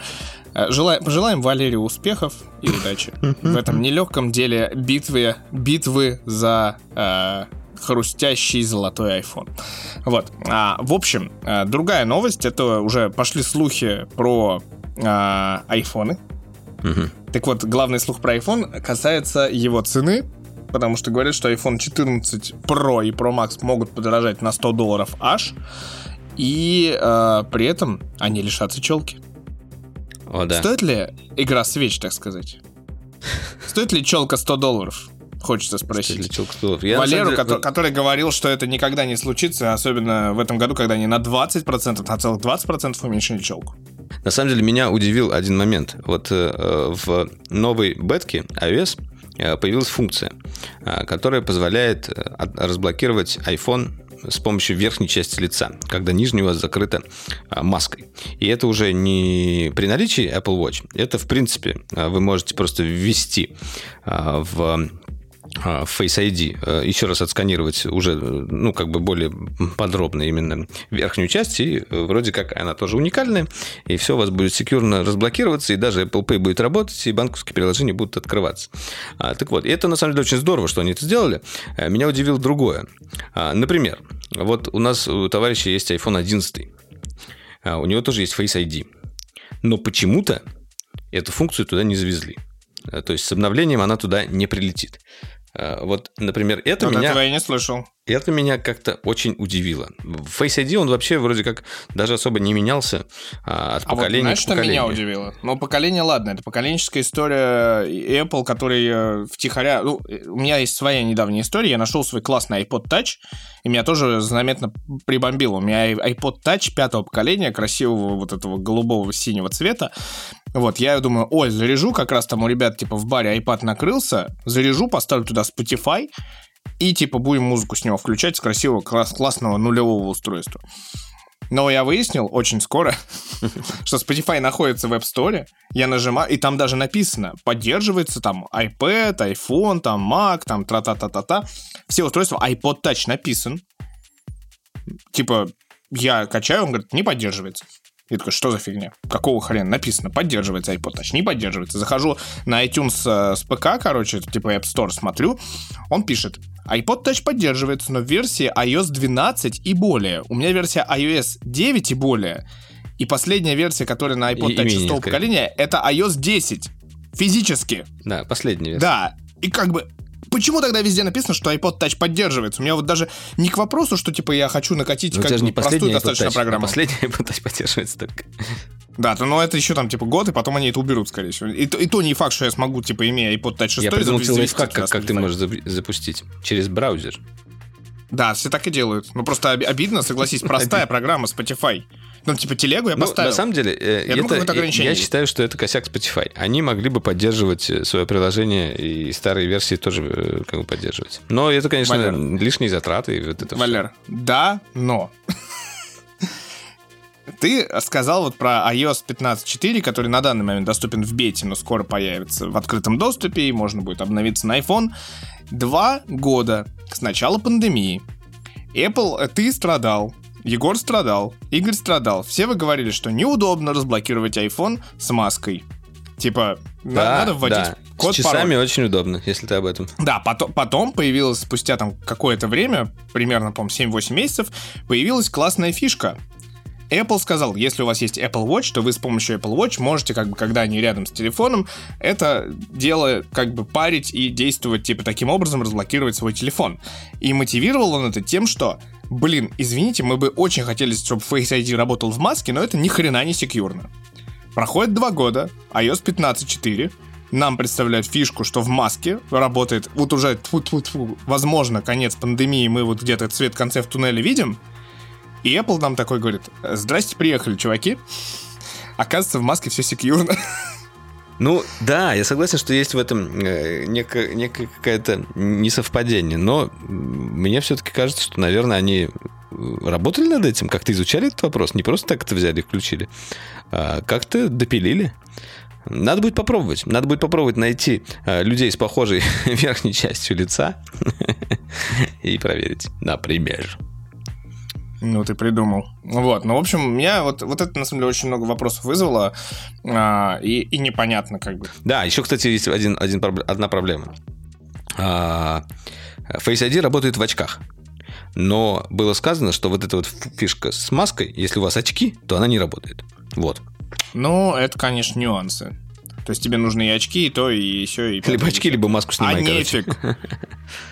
Э, Желаем, пожелаем Валерию успехов и удачи в этом нелегком деле битвы, битвы за э, хрустящий золотой iPhone. Вот. А, в общем, э, другая новость, это уже пошли слухи про э, айфоны. Мгм. Так вот, главный слух про iPhone касается его цены, потому что говорят, что iPhone 14 Pro и Pro Max могут подорожать на 100 долларов аж, и э, при этом они лишатся челки. О, да. Стоит ли игра свеч, так сказать? Стоит ли челка 100 долларов? Хочется спросить. Я, Валеру, деле, кото- вот- который говорил, что это никогда не случится, особенно в этом году, когда они на 20%, на целых 20% уменьшили челку. На самом деле меня удивил один момент. Вот э, в новой бетке iOS э, появилась функция, э, которая позволяет э, разблокировать iPhone с помощью верхней части лица, когда нижняя у вас закрыта а, маской. И это уже не при наличии Apple Watch, это в принципе а, вы можете просто ввести а, в а, Face ID, э, еще раз отсканировать уже, э, ну, как бы более подробно именно верхнюю часть, и э, вроде как она тоже уникальная, и все у вас будет секьюрно разблокироваться, и даже Apple Pay будет работать, и банковские приложения будут открываться. А, так вот, и это на самом деле очень здорово, что они это сделали. Меня удивило другое. А, Например, вот у нас у товарища есть iPhone 11, а, у него тоже есть Face ID, но почему-то эту функцию туда не завезли. То есть с обновлением она туда не прилетит. Э, Вот, например, это вот меня... этого я не слышал. Это меня как-то очень удивило. Face ID он вообще вроде как даже особо не менялся а, от А вот поколения знаешь, к что меня поколению. удивило? Ну, поколение, ладно, это поколенческая история и Apple, который э, втихаря... Ну, э, у меня есть своя недавняя история, я нашел свой классный iPod Touch, и меня тоже заметно прибомбило. У меня iPod Touch пятого поколения, красивого вот этого голубого синего цвета. Вот, я думаю, ой, заряжу, как раз там у ребят, типа, в баре iPad накрылся, заряжу, поставлю туда Spotify, и, типа, будем музыку с него включать с красивого, класс- классного нулевого устройства. Но я выяснил очень скоро, что Spotify находится в App Store, я нажимаю, и там даже написано, поддерживается там iPad, iPhone, там Mac, там тра-та-та-та-та. Все устройства, iPod Touch написан. Типа, я качаю, он говорит, не поддерживается. Я такой, что за фигня? Какого хрена? Написано, поддерживается iPod Touch, не поддерживается. Захожу на iTunes э, с ПК, короче, типа App Store смотрю, он пишет, iPod Touch поддерживается, но в версии iOS 12 и более. У меня версия iOS 9 и более. И последняя версия, которая на iPod Touch 6 поколения, это iOS 10. Физически. Да, последняя версия. Да. И как бы Почему тогда везде написано, что iPod Touch поддерживается? У меня вот даже не к вопросу, что типа я хочу накатить Но как бы не простую достаточно Touch, программу. Последний iPod Touch поддерживается только. Да, то, но это еще там типа год, и потом они это уберут, скорее всего. И, и то не факт, что я смогу, типа, имея iPod Touch 6, Я придумал лайфхак, как, как ты можешь запустить. Через браузер. Да, все так и делают. Ну, просто обидно, согласись, простая программа Spotify. Ну, типа, телегу я ну, поставил. На самом деле, э, я, это, думаю, я, я считаю, что это косяк Spotify. Они могли бы поддерживать э, свое приложение и старые версии тоже э, как бы поддерживать. Но это, конечно, Валер. лишние затраты. И вот это Валер, все. да, но... Ты сказал вот про iOS 15.4, который на данный момент доступен в бете, но скоро появится в открытом доступе, и можно будет обновиться на iPhone. Два года с начала пандемии. Apple, ты страдал, Егор страдал, Игорь страдал. Все вы говорили, что неудобно разблокировать iPhone с маской. Типа, да, надо вводить да. код С часами пароль. очень удобно, если ты об этом. Да, потом, потом появилась, спустя там какое-то время, примерно, по-моему, 7-8 месяцев, появилась классная фишка. Apple сказал, если у вас есть Apple Watch, то вы с помощью Apple Watch можете, как бы, когда они рядом с телефоном, это дело как бы парить и действовать, типа, таким образом разблокировать свой телефон. И мотивировал он это тем, что блин, извините, мы бы очень хотели, чтобы Face ID работал в маске, но это ни хрена не секьюрно. Проходит два года, iOS 15.4, нам представляют фишку, что в маске работает, вот уже, тьфу -тьфу -тьфу, возможно, конец пандемии, мы вот где-то цвет в конце в туннеле видим, и Apple нам такой говорит, здрасте, приехали, чуваки, оказывается, в маске все секьюрно. Ну, да, я согласен, что есть в этом э, некое, некое какое-то несовпадение, но мне все-таки кажется, что, наверное, они работали над этим, как-то изучали этот вопрос, не просто так это взяли и включили, а как-то допилили. Надо будет попробовать. Надо будет попробовать найти э, людей с похожей верхней частью лица и проверить, например. Ну, ты придумал. Вот, ну, в общем, меня вот, вот это, на самом деле, очень много вопросов вызвало, а, и, и непонятно как бы. Да, еще, кстати, есть один, один, одна проблема. А, Face ID работает в очках. Но было сказано, что вот эта вот фишка с маской, если у вас очки, то она не работает. Вот. Ну, это, конечно, нюансы. То есть тебе нужны и очки, и то, и еще, и... Либо очки, либо маску снимай, А нефиг.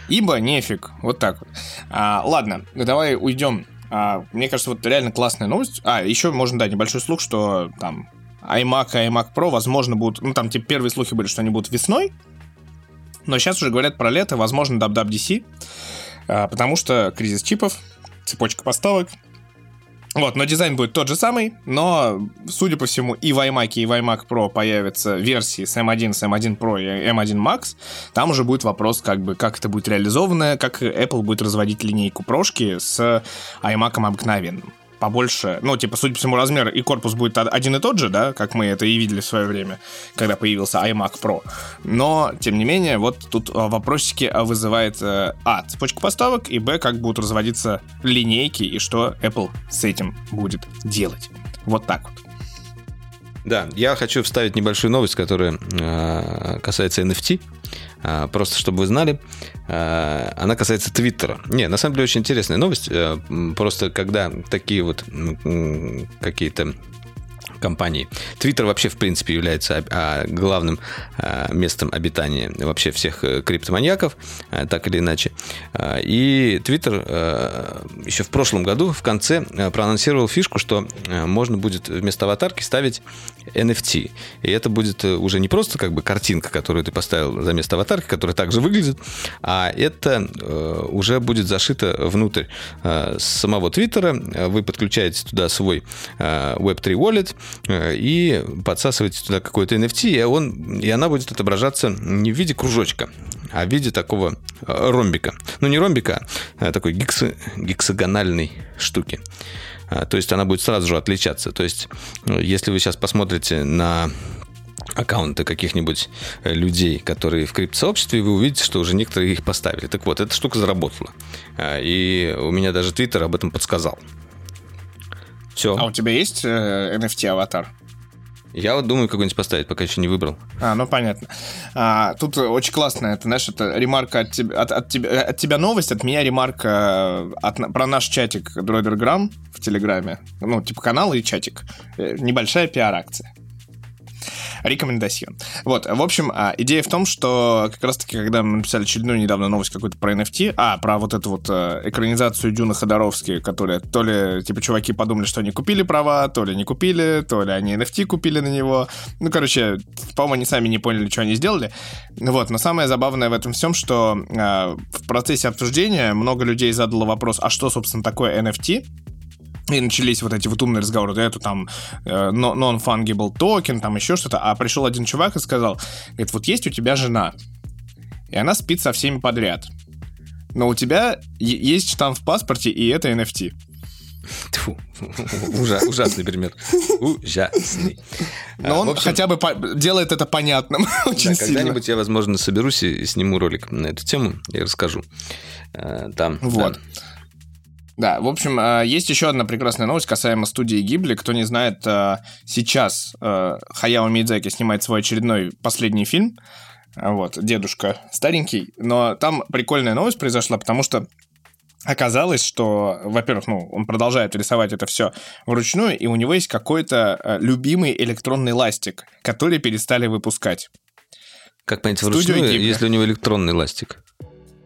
Ибо нефиг. Вот так вот. А, ладно, давай уйдем а, мне кажется, вот реально классная новость. А, еще можно дать небольшой слух, что там iMac и iMac Pro, возможно, будут... Ну, там, типа, первые слухи были, что они будут весной. Но сейчас уже говорят про лето, возможно, WWDC. А, потому что кризис чипов, цепочка поставок, вот, но дизайн будет тот же самый, но, судя по всему, и в iMac, и в iMac Pro появятся версии с M1, с M1 Pro и M1 Max. Там уже будет вопрос, как бы, как это будет реализовано, как Apple будет разводить линейку прошки с iMac обыкновенным побольше, ну, типа, судя по всему, размер и корпус будет один и тот же, да, как мы это и видели в свое время, когда появился iMac Pro. Но, тем не менее, вот тут а, вопросики вызывает э, А, цепочка поставок, и Б, как будут разводиться линейки, и что Apple с этим будет делать. Вот так вот. Да, я хочу вставить небольшую новость, которая э, касается NFT. Э, просто чтобы вы знали, э, она касается Твиттера. Не, на самом деле очень интересная новость. Э, просто когда такие вот какие-то компаний. Твиттер вообще, в принципе, является а, главным а, местом обитания вообще всех э, криптоманьяков, а, так или иначе. И Твиттер еще в прошлом году в конце проанонсировал фишку, что можно будет вместо аватарки ставить NFT. И это будет э, уже не просто как бы картинка, которую ты поставил за место аватарки, которая также выглядит, а это э, уже будет зашито внутрь самого Твиттера. Вы подключаете туда свой Web3 Wallet, Э, и подсасываете туда какой-то NFT, и, он, и она будет отображаться не в виде кружочка, а в виде такого э, ромбика. Ну, не ромбика, а такой гикс, гексагональной штуки. то есть она будет сразу же отличаться. То есть если вы сейчас посмотрите на аккаунты каких-нибудь э, людей, которые в криптосообществе, вы увидите, что уже некоторые их поставили. Так вот, эта штука заработала. А, и у меня даже Твиттер об этом подсказал. Все. А у тебя есть э, NFT-аватар? Я вот думаю, какой-нибудь поставить, пока еще не выбрал. А, ну понятно. А, тут очень классно, это, знаешь, это ремарка от тебя, от, от, тебя, от тебя новость, от меня ремарка от, про наш чатик Дроидерграм в Телеграме. Ну, типа канал и чатик. Э, небольшая пиар-акция. Рекомендацион. Вот, в общем, а, идея в том, что как раз-таки, когда мы написали очередную недавно новость какую-то про NFT, а, про вот эту вот э, экранизацию Дюна Ходоровски, которая то ли, типа, чуваки подумали, что они купили права, то ли не купили, то ли они NFT купили на него. Ну, короче, по-моему, они сами не поняли, что они сделали. Вот, но самое забавное в этом всем, что э, в процессе обсуждения много людей задало вопрос, а что, собственно, такое NFT? И начались вот эти вот умные разговоры, да, это там э, non-fungible токен, там еще что-то. А пришел один чувак и сказал, говорит, вот есть у тебя жена, и она спит со всеми подряд. Но у тебя есть штамп в паспорте, и это NFT. Тьфу, ужа, ужасный пример. Ужасный. Но а, он общем, хотя бы делает это понятным очень да, сильно. Когда-нибудь я, возможно, соберусь и сниму ролик на эту тему и расскажу. Э, там. Вот. Да. Да, в общем, э, есть еще одна прекрасная новость касаемо студии Гибли. Кто не знает, э, сейчас э, Хаяо Мидзаки снимает свой очередной последний фильм. Вот, дедушка старенький. Но там прикольная новость произошла, потому что оказалось, что, во-первых, ну, он продолжает рисовать это все вручную, и у него есть какой-то любимый электронный ластик, который перестали выпускать. Как понять, вручную, если у него электронный ластик?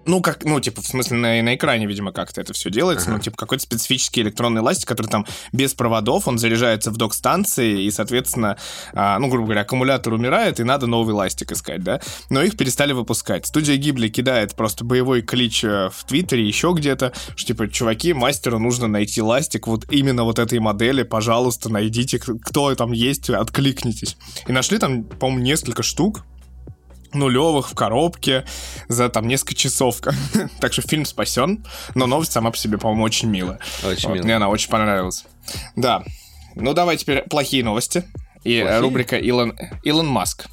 Ну, как, ну, типа, в смысле, на, на экране, видимо, как-то это все делается. Ага. Ну, типа, какой-то специфический электронный ластик, который там без проводов, он заряжается в док-станции, и, соответственно, а, ну, грубо говоря, аккумулятор умирает, и надо новый ластик искать, да. Но их перестали выпускать. Студия Гибли кидает просто боевой клич э, в Твиттере, еще где-то, что, типа, чуваки, мастеру нужно найти ластик вот именно вот этой модели, пожалуйста, найдите, кто там есть, откликнитесь. И нашли там, по-моему, несколько штук, нулевых в коробке за там несколько часов. так что фильм спасен, но новость сама по себе, по-моему, очень милая. Очень вот, милая. Мне она очень понравилась. Да. Ну, давай теперь плохие новости. И плохие? рубрика Илон, Илон Маск.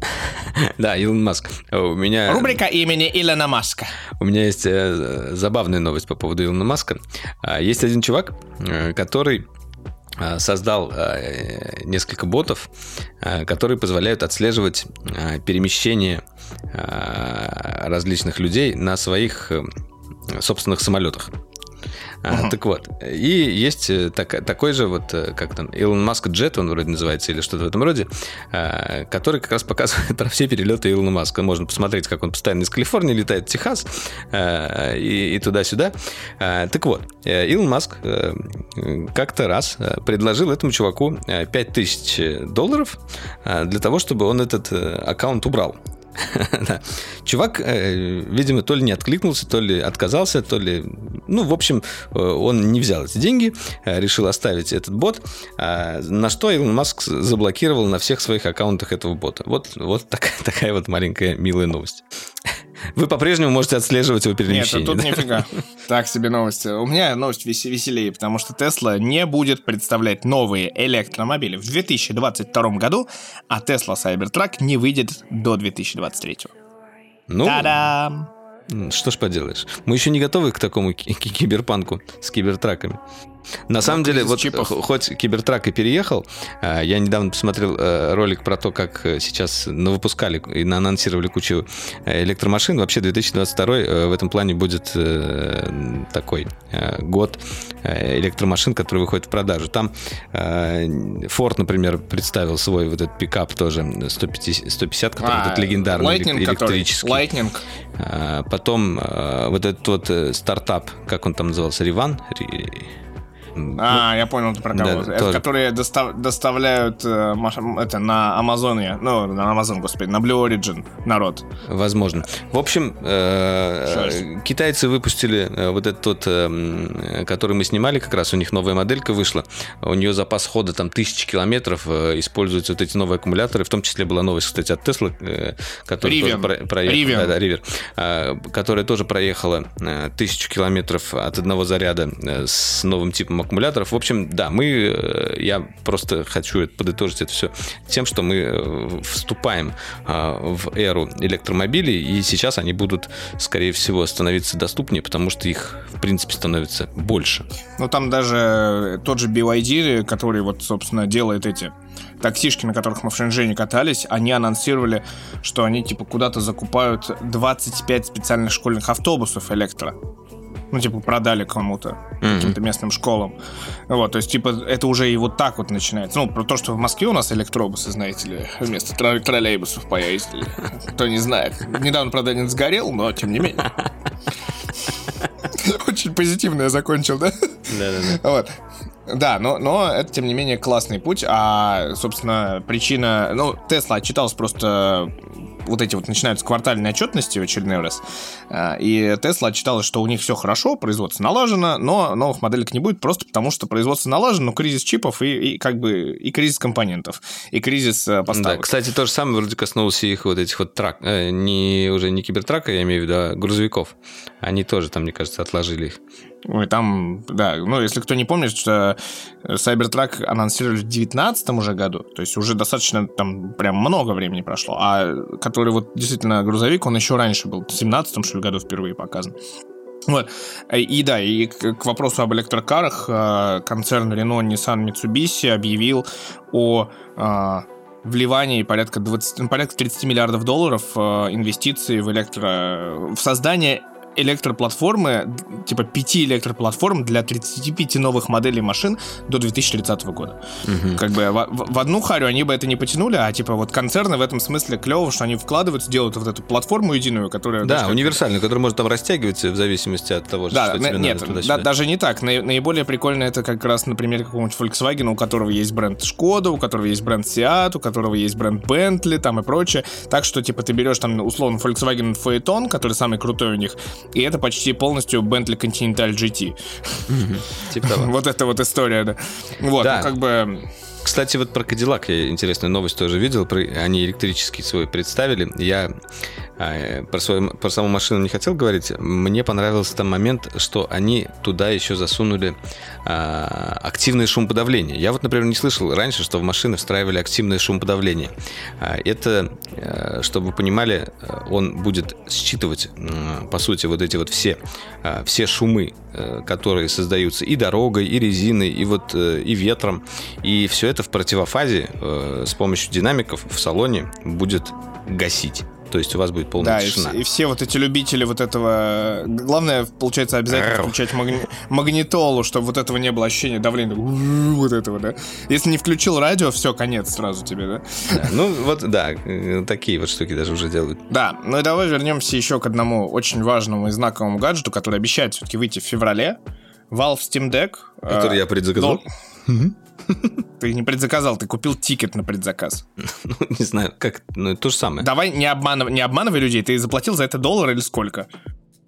Да, Илон Маск. У меня... Рубрика имени Илона Маска. У меня есть э, забавная новость по поводу Илона Маска. А, есть один чувак, э, который создал э, несколько ботов, э, которые позволяют отслеживать перемещение различных людей на своих собственных самолетах. Uh-huh. Так вот, и есть э, так, такой же вот, э, как там, Илон Маск Джет, он вроде называется, или что-то в этом роде, э, который как раз показывает про все перелеты Илона Маска. Можно посмотреть, как он постоянно из Калифорнии летает в Техас и, и туда-сюда. Так вот, Илон Маск как-то раз предложил этому чуваку 5000 долларов для того, чтобы он этот аккаунт убрал. Чувак, э, видимо, то ли не откликнулся, то ли отказался, то ли... Ну, в общем, э, он не взял эти деньги, э, решил оставить этот бот, а на что Илон Маск заблокировал на всех своих аккаунтах этого бота. Вот, вот такая, такая вот маленькая милая новость. Вы по-прежнему можете отслеживать его перемещение. Нет, тут да? нифига. Так себе новости. У меня новость веселее, потому что Tesla не будет представлять новые электромобили в 2022 году, а Tesla Cybertruck не выйдет до 2023. Ну, Та-дам! Что ж поделаешь. Мы еще не готовы к такому киберпанку с кибертраками. На самом деле, вот чипов. хоть Кибертрак и переехал, а, я недавно посмотрел э, ролик про то, как э, сейчас выпускали и анонсировали кучу э, электромашин. Вообще 2022 в этом плане будет такой год электромашин, который выходит в продажу. Там Ford, например, представил свой вот этот пикап тоже 150, 150 который а, этот легендарный Lightning, электрический. Который, Lightning. А, потом вот этот вот стартап, как он там назывался, Риван? А, я понял, ты про кого. Да, это, которые достав, доставляют э, это на Амазоне, ну, на Амазон, господи, на Blue Origin народ. Возможно. В общем, э, китайцы выпустили э, вот этот тот, э, который мы снимали, как раз у них новая моделька вышла. У нее запас хода там тысячи километров, э, используются вот эти новые аккумуляторы. В том числе была новость, кстати, от Tesla, э, которая тоже про, проехала. Да, да, Rivian. Э, которая тоже проехала э, тысячу километров от одного заряда э, с новым типом объемом аккумуляторов. В общем, да, мы, э, я просто хочу подытожить это все тем, что мы э, вступаем а, в эру электромобилей, и сейчас они будут, скорее всего, становиться доступнее, потому что их, в принципе, становится больше. Ну, там даже тот же BYD, который вот, собственно, делает эти таксишки, на которых мы в Шэньчжэне катались, они анонсировали, что они типа куда-то закупают 25 специальных школьных автобусов электро. Ну, типа, продали кому-то, mm-hmm. каким-то местным школам. Вот, то есть, типа, это уже и вот так вот начинается. Ну, про то, что в Москве у нас электробусы, знаете ли, вместо трол- троллейбусов поездили. Кто не знает. Недавно, правда, один сгорел, но тем не менее. Очень позитивно я закончил, да? Да-да-да. Вот. Да, но, но это, тем не менее, классный путь. А, собственно, причина... Ну, Тесла отчитался просто вот эти вот начинаются квартальные отчетности в очередной раз. А, и Tesla отчиталась, что у них все хорошо, производство налажено, но новых моделек не будет просто потому, что производство налажено, но кризис чипов и, и как бы и кризис компонентов, и кризис э, поставок. Да, кстати, то же самое вроде коснулось их вот этих вот трак, э, не уже не кибертрака, я имею в виду, а грузовиков. Они тоже там, мне кажется, отложили их. Ой, там, да, ну, если кто не помнит, что Cybertruck анонсировали в 2019 уже году, то есть уже достаточно там прям много времени прошло, а который вот действительно грузовик, он еще раньше был, в 17 что ли, году впервые показан. Вот. И да, и к, вопросу об электрокарах, э, концерн Renault, Nissan, Mitsubishi объявил о э, вливании порядка, 20, порядка 30 миллиардов долларов э, инвестиций в электро... в создание электроплатформы, типа пяти электроплатформ для 35 новых моделей машин до 2030 года. Угу. Как бы в, в одну харю они бы это не потянули, а типа вот концерны в этом смысле клево, что они вкладываются, делают вот эту платформу единую, которая... Да, даже, универсальную, которая может там растягиваться в зависимости от того, да, что на, тебе нет, надо да, даже не так. На, наиболее прикольно это как раз, например, какого-нибудь Volkswagen, у которого есть бренд Шкода, у которого есть бренд Seat, у которого есть бренд Bentley там и прочее. Так что, типа, ты берешь там, условно, Volkswagen Phaeton, который самый крутой у них, и это почти полностью Bentley Continental GT. Типа. Вот эта вот история, да. Вот, ну, как бы... Кстати, вот про Кадиллак я интересную новость тоже видел. Они электрический свой представили. Я про, свою, про саму машину не хотел говорить. Мне понравился там момент, что они туда еще засунули а, активное шумоподавление. Я вот, например, не слышал раньше, что в машины встраивали активное шумоподавление. А, это, а, чтобы вы понимали, он будет считывать, по сути, вот эти вот все, а, все шумы, а, которые создаются и дорогой, и резиной, и вот э, и ветром. И все это в противофазе э, с помощью динамиков в салоне будет гасить. То есть у вас будет полная да, тишина. И, и все вот эти любители вот этого... Главное, получается, обязательно включать магни... магнитолу, чтобы вот этого не было ощущения давления. Вот этого, да? Если не включил радио, все, конец сразу тебе, да? да ну, вот, да, э, такие вот штуки даже уже делают. Да, ну и давай вернемся еще к одному очень важному и знаковому гаджету, который обещает все-таки выйти в феврале. Valve Steam Deck. Который э, я предзаказал. Но... Ты не предзаказал, ты купил тикет на предзаказ. Ну, не знаю, как, ну, то же самое. Давай не, обманывай, не обманывай людей, ты заплатил за это доллар или сколько?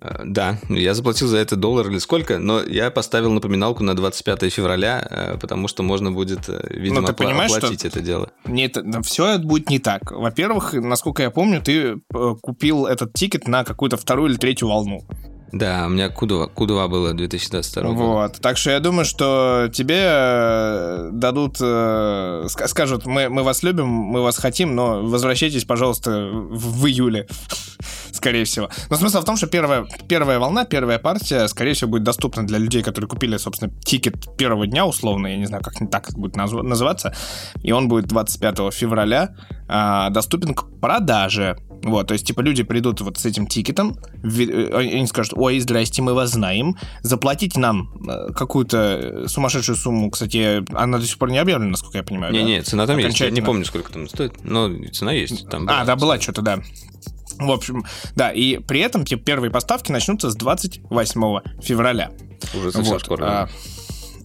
Э, да, я заплатил за это доллар или сколько, но я поставил напоминалку на 25 февраля, э, потому что можно будет, э, видимо, ты понимаешь, оплатить что это дело. Нет, все будет не так. Во-первых, насколько я помню, ты купил этот тикет на какую-то вторую или третью волну. Да, у меня Кудова, Кудова было 2022 года. Вот, так что я думаю, что тебе э, дадут, э, скажут, мы, мы вас любим, мы вас хотим, но возвращайтесь, пожалуйста, в, июле, скорее всего. Но смысл в том, что первая, первая волна, первая партия, скорее всего, будет доступна для людей, которые купили, собственно, тикет первого дня, условно, я не знаю, как так будет назв- называться, и он будет 25 февраля э, доступен к продаже. Вот, то есть, типа, люди придут вот с этим тикетом, э, они скажут, ой, здрасте, мы вас знаем, заплатите нам э, какую-то сумасшедшую сумму, кстати, она до сих пор не объявлена, насколько я понимаю. Не-не, да? цена там есть, я не помню, сколько там стоит, но цена есть. Там а, да, была что-то, да. В общем, да, и при этом типа, первые поставки начнутся с 28 февраля. Уже совсем вот. скоро. А,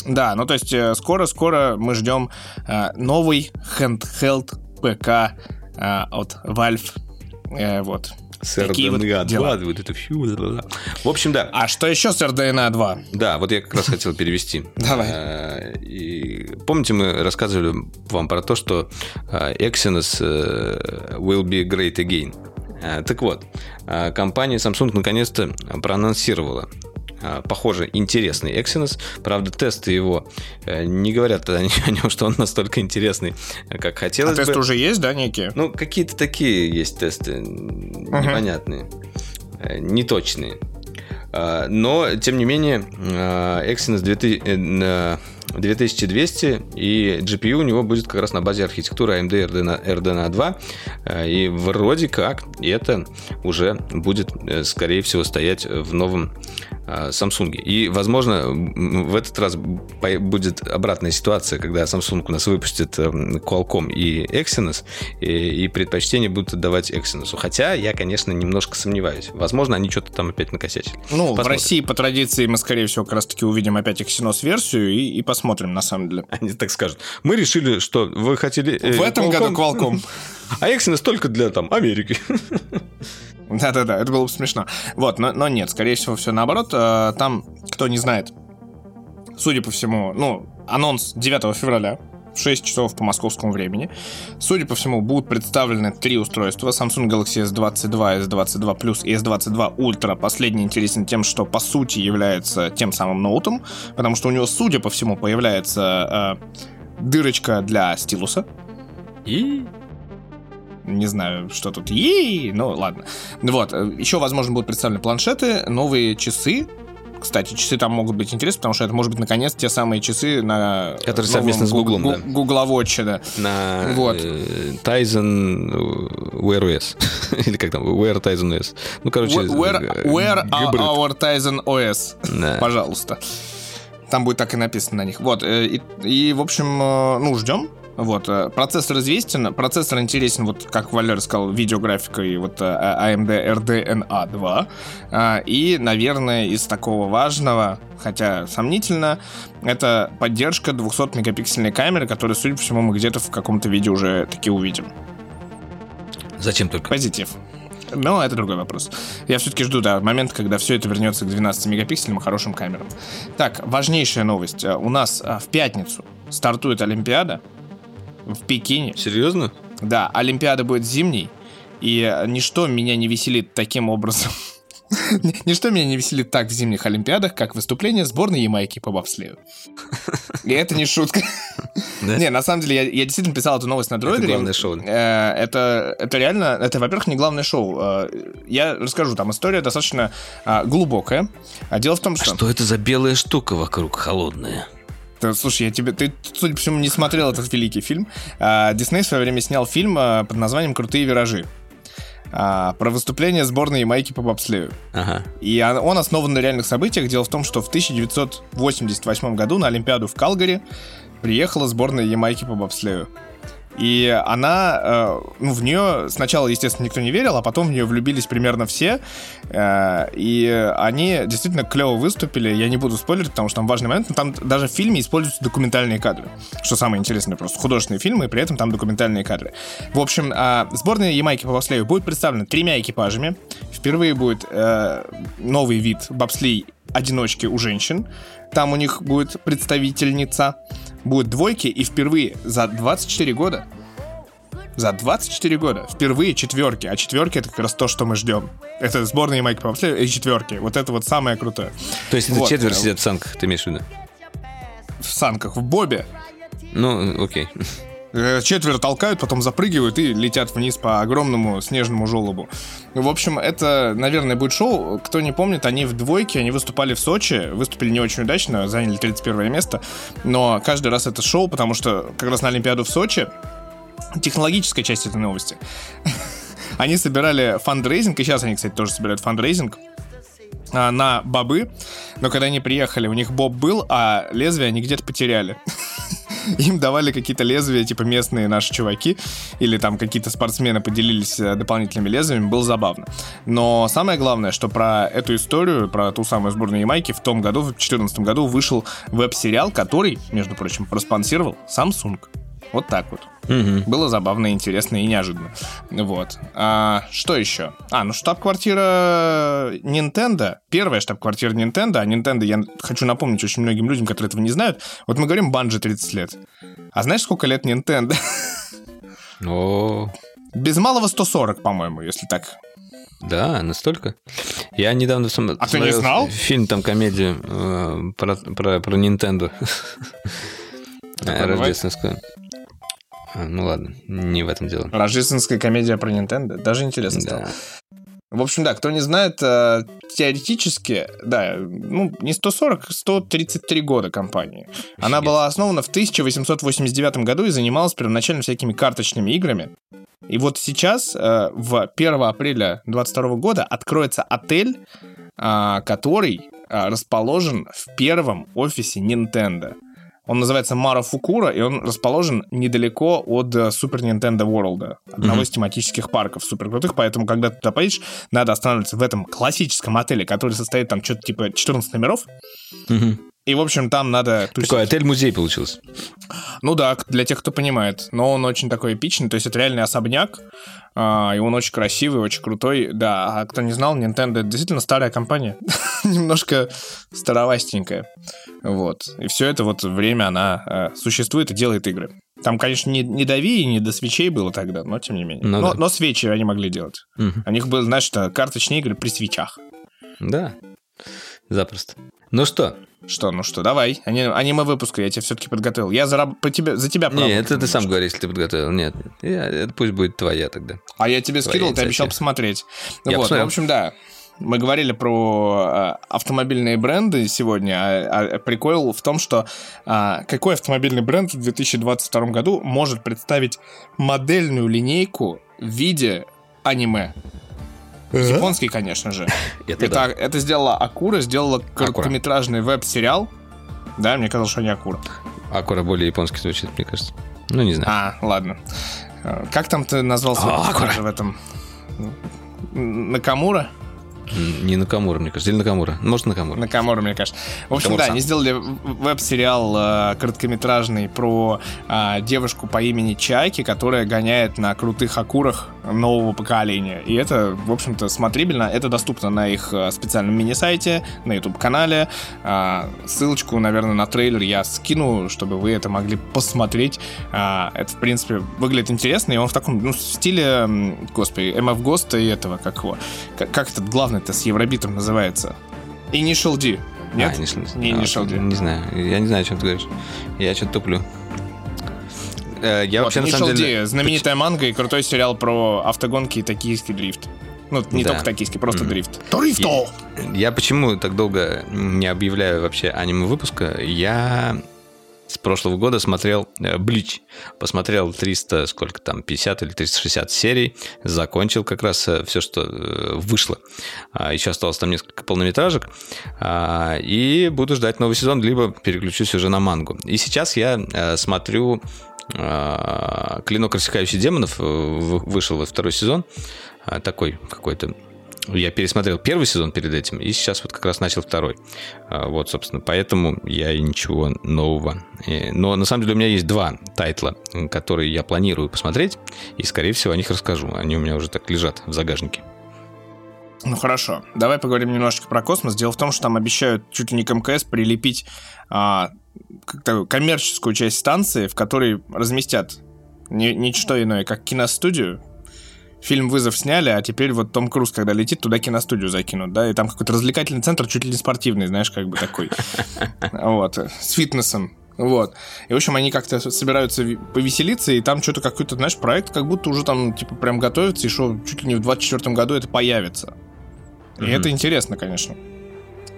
да, ну то есть скоро-скоро мы ждем а, новый handheld ПК а, от Valve. А, вот. С RDNA 2, вот это все. В общем, да. А что еще с RDNA 2? Да, вот я как раз хотел перевести. Давай. И помните, мы рассказывали вам про то, что а, Exynos э, will be great again. Так вот, компания Samsung наконец-то проанонсировала похоже, интересный Exynos. Правда, тесты его э, не говорят о нем, что он настолько интересный, как хотелось а бы. тесты уже есть, да, некие? Ну, какие-то такие есть тесты, непонятные, э, неточные. А, но, тем не менее, Exynos 2000, 2200, и GPU у него будет как раз на базе архитектуры AMD RDNA, RDNA 2, и вроде как это уже будет, э, скорее всего, стоять в новом а, Samsung. И, возможно, в этот раз будет обратная ситуация, когда Samsung у нас выпустит эм, Qualcomm и Exynos, и, и предпочтение будут отдавать Exynos. Хотя я, конечно, немножко сомневаюсь. Возможно, они что-то там опять накосячили. Ну, посмотрим. в России по традиции мы, скорее всего, как раз-таки увидим опять Exynos-версию и, и посмотрим, на самом деле. Они так скажут. Мы решили, что вы хотели... Э, в этом Qualcomm, году Qualcomm. А Exynos только для там Америки. Да-да-да, это было бы смешно. Вот, но, но нет, скорее всего, все наоборот. Э, там, кто не знает, судя по всему, ну, анонс 9 февраля, в 6 часов по московскому времени. Судя по всему, будут представлены три устройства. Samsung Galaxy S22, S22 Plus и S22 Ultra. Последний интересен тем, что по сути является тем самым ноутом, потому что у него, судя по всему, появляется э, дырочка для стилуса. И не знаю, что тут ей, ну ладно. Вот, еще, возможно, будут представлены планшеты, новые часы, кстати, часы там могут быть интересны, потому что это может быть наконец те самые часы на которые совместно с Гуглом, да. Google Watch, да. На вот. Э, Tizen Wear OS или как там Wear Tizen OS. Ну короче. Wear, wear our Tizen OS, да. пожалуйста. Там будет так и написано на них. Вот э, и, и в общем, э, ну ждем. Вот, э, процессор известен, процессор интересен, вот как Валер сказал, видеографикой вот э, AMD RDNA 2. А, и, наверное, из такого важного, хотя сомнительно, это поддержка 200-мегапиксельной камеры, которую, судя по всему, мы где-то в каком-то видео уже таки увидим. Зачем только? Позитив. Но это другой вопрос. Я все-таки жду, да, момент, когда все это вернется к 12 мегапиксельным и хорошим камерам. Так, важнейшая новость. У нас а, в пятницу стартует Олимпиада в Пекине. Серьезно? Да, Олимпиада будет зимней, и ничто меня не веселит таким образом. Ничто меня не веселит так в зимних Олимпиадах, как выступление сборной Ямайки по бобслею. И это не шутка. Не, на самом деле, я, я действительно писал эту новость на дроидере. Это главное шоу. Э, это, это реально, это, во-первых, не главное шоу. Э, я расскажу, там история достаточно а, глубокая. А дело в том, что... А что это за белая штука вокруг холодная? Слушай, я тебе, ты, судя по всему, не смотрел этот великий фильм. А, Дисней в свое время снял фильм а, под названием «Крутые виражи». А, про выступление сборной Ямайки по бобслею. Ага. И он основан на реальных событиях. Дело в том, что в 1988 году на Олимпиаду в Калгари приехала сборная Ямайки по бобслею. И она, э, ну, в нее сначала, естественно, никто не верил, а потом в нее влюбились примерно все. Э, и они действительно клево выступили. Я не буду спойлерить, потому что там важный момент. Но там даже в фильме используются документальные кадры. Что самое интересное, просто художественные фильмы, и при этом там документальные кадры. В общем, э, сборная Ямайки по бобслею будет представлена тремя экипажами. Впервые будет э, новый вид бобслей одиночки у женщин. Там у них будет представительница. Будет двойки, и впервые за 24 года за 24 года. Впервые четверки. А четверки это как раз то, что мы ждем. Это сборная Майки по и четверки. Вот это вот самое крутое. То есть это вот. четверо сидят в санках, ты имеешь в виду? В санках, в бобе. Ну, окей. Э, четверо толкают, потом запрыгивают и летят вниз по огромному снежному желобу. В общем, это, наверное, будет шоу. Кто не помнит, они в двойке, они выступали в Сочи, выступили не очень удачно, заняли 31 место, но каждый раз это шоу, потому что как раз на Олимпиаду в Сочи технологическая часть этой новости. Они собирали фандрейзинг, и сейчас они, кстати, тоже собирают фандрейзинг на бобы, но когда они приехали, у них боб был, а лезвие они где-то потеряли. Им давали какие-то лезвия, типа местные наши чуваки, или там какие-то спортсмены поделились э, дополнительными лезвиями, было забавно. Но самое главное, что про эту историю, про ту самую сборную Ямайки в том году, в 2014 году вышел веб-сериал, который, между прочим, проспонсировал Samsung. Вот так вот. Угу. Было забавно, интересно и неожиданно. Вот. А, что еще? А, ну штаб-квартира Nintendo. Первая штаб-квартира Nintendo. А Nintendo, я хочу напомнить очень многим людям, которые этого не знают. Вот мы говорим, Банжи 30 лет. А знаешь, сколько лет Nintendo? О. Без малого 140, по-моему, если так Да, настолько. Я недавно сам А ты не знал? фильм, там, комедию э, про, про, про Nintendo. Такое Рождественскую. А, Ну ладно, не в этом дело. Рождественская комедия про Nintendo. Даже интересно стало. Да. В общем, да, кто не знает, э, теоретически, да, ну, не 140, 133 года компании. Она Офигеть. была основана в 1889 году и занималась первоначально всякими карточными играми. И вот сейчас, э, в 1 апреля 22 года, откроется отель, а, который а, расположен в первом офисе Nintendo. Он называется Мара Фукура, и он расположен недалеко от э, Super Nintendo World, одного Мгм. из тематических парков супер крутых, поэтому, когда ты туда поедешь, надо останавливаться в этом классическом отеле, который состоит там что-то типа 14 номеров, Мгм. И, в общем, там надо... тусить. Такой отель-музей получился. Ну да, для тех, кто понимает. Но он очень такой эпичный, то есть это реальный особняк, а, и он очень красивый, очень крутой. Да, а кто не знал, Nintendo это действительно старая компания, немножко старовастенькая. Вот. И все это вот время она а, существует и делает игры. Там, конечно, не, не до Wii и не до свечей было тогда, но тем не менее. Ну но, да. но свечи они могли делать. Мгм. У них были, знаешь, это карточные игры при свечах. Да, запросто. Ну что? Что, ну что, давай. Ани- Аниме выпуска я тебе все-таки подготовил. Я за, по тебе, за тебя Не, поработал это ты сам говоришь, если ты подготовил. Нет, нет. Я- это пусть будет твоя тогда. А я тебе Твоя ты инициатива. обещал посмотреть. Я вот, посмотрел. в общем, да. Мы говорили про а, автомобильные бренды сегодня. А, а прикол в том, что а, какой автомобильный бренд в 2022 году может представить модельную линейку в виде аниме? Японский, конечно же. Это Это, да. это сделала Акура, сделала короткометражный веб-сериал. Да, мне казалось, что не Акура. Акура более японский звучит, мне кажется. Ну, не знаю. А, ладно. Э, Как там ты назвал свой А, Акура. в этом? Накамура? Не Накамура, мне кажется. Или Накамура. Может, Накамура. Накамура, мне кажется. В общем, Накамура-сан. да, они сделали веб-сериал э, короткометражный про а, девушку по имени Чайки, которая гоняет на крутых акурах нового поколения. И это, в общем-то, смотрибельно. Это доступно на их э, специальном мини-сайте, на YouTube-канале. А, ссылочку, наверное, на трейлер я скину, чтобы вы это могли посмотреть. А, это, в принципе, выглядит интересно, и он в таком, ну, стиле, господи, MF Госта и этого, как его, как, как этот главный-то с Евробитом называется? Initial D. Нет? А, Initial- Не а, Initial D. Не знаю. Я не знаю, о чем ты говоришь. Я что-то туплю. Э, Я Вот, вообще, на Initial самом D, деле... знаменитая манга и крутой сериал про автогонки и токийский дрифт. Ну, не Да. только токийский, просто Мгм. дрифт. Дрифто! Я почему так долго не объявляю вообще аниме выпуска? Я с прошлого года смотрел э, Блич. Посмотрел 300, сколько там, 50 или 360 серий. Закончил как раз все, что э, вышло. А, Еще осталось там несколько полнометражек. А, И буду ждать новый сезон, либо переключусь уже на мангу. И сейчас я э, смотрю э, «Клинок рассекающий демонов». э, Вышел вот второй сезон. Такой какой-то я пересмотрел первый сезон перед этим, и сейчас вот как раз начал второй. А, Вот, собственно, поэтому я и ничего нового. Э, Но на самом деле у меня есть два тайтла, которые я планирую посмотреть, и, скорее всего, о них расскажу. Они у меня уже так лежат в загажнике. Ну хорошо, давай поговорим немножечко про космос. Дело в том, что там обещают чуть ли не к МКС прилепить а, коммерческую часть станции, в которой разместят ни, ничто иное, как киностудию. Фильм «Вызов» сняли, а теперь вот Том Круз, когда летит, туда киностудию закинут, да, и там какой-то развлекательный центр, чуть ли не спортивный, знаешь, как бы такой. Вот, с фитнесом. Вот. И, в общем, они как-то собираются повеселиться, и там что-то какой-то, знаешь, проект как будто уже там, типа, прям готовится, и что чуть ли не в 24 году это появится. И Мгм. это интересно, конечно.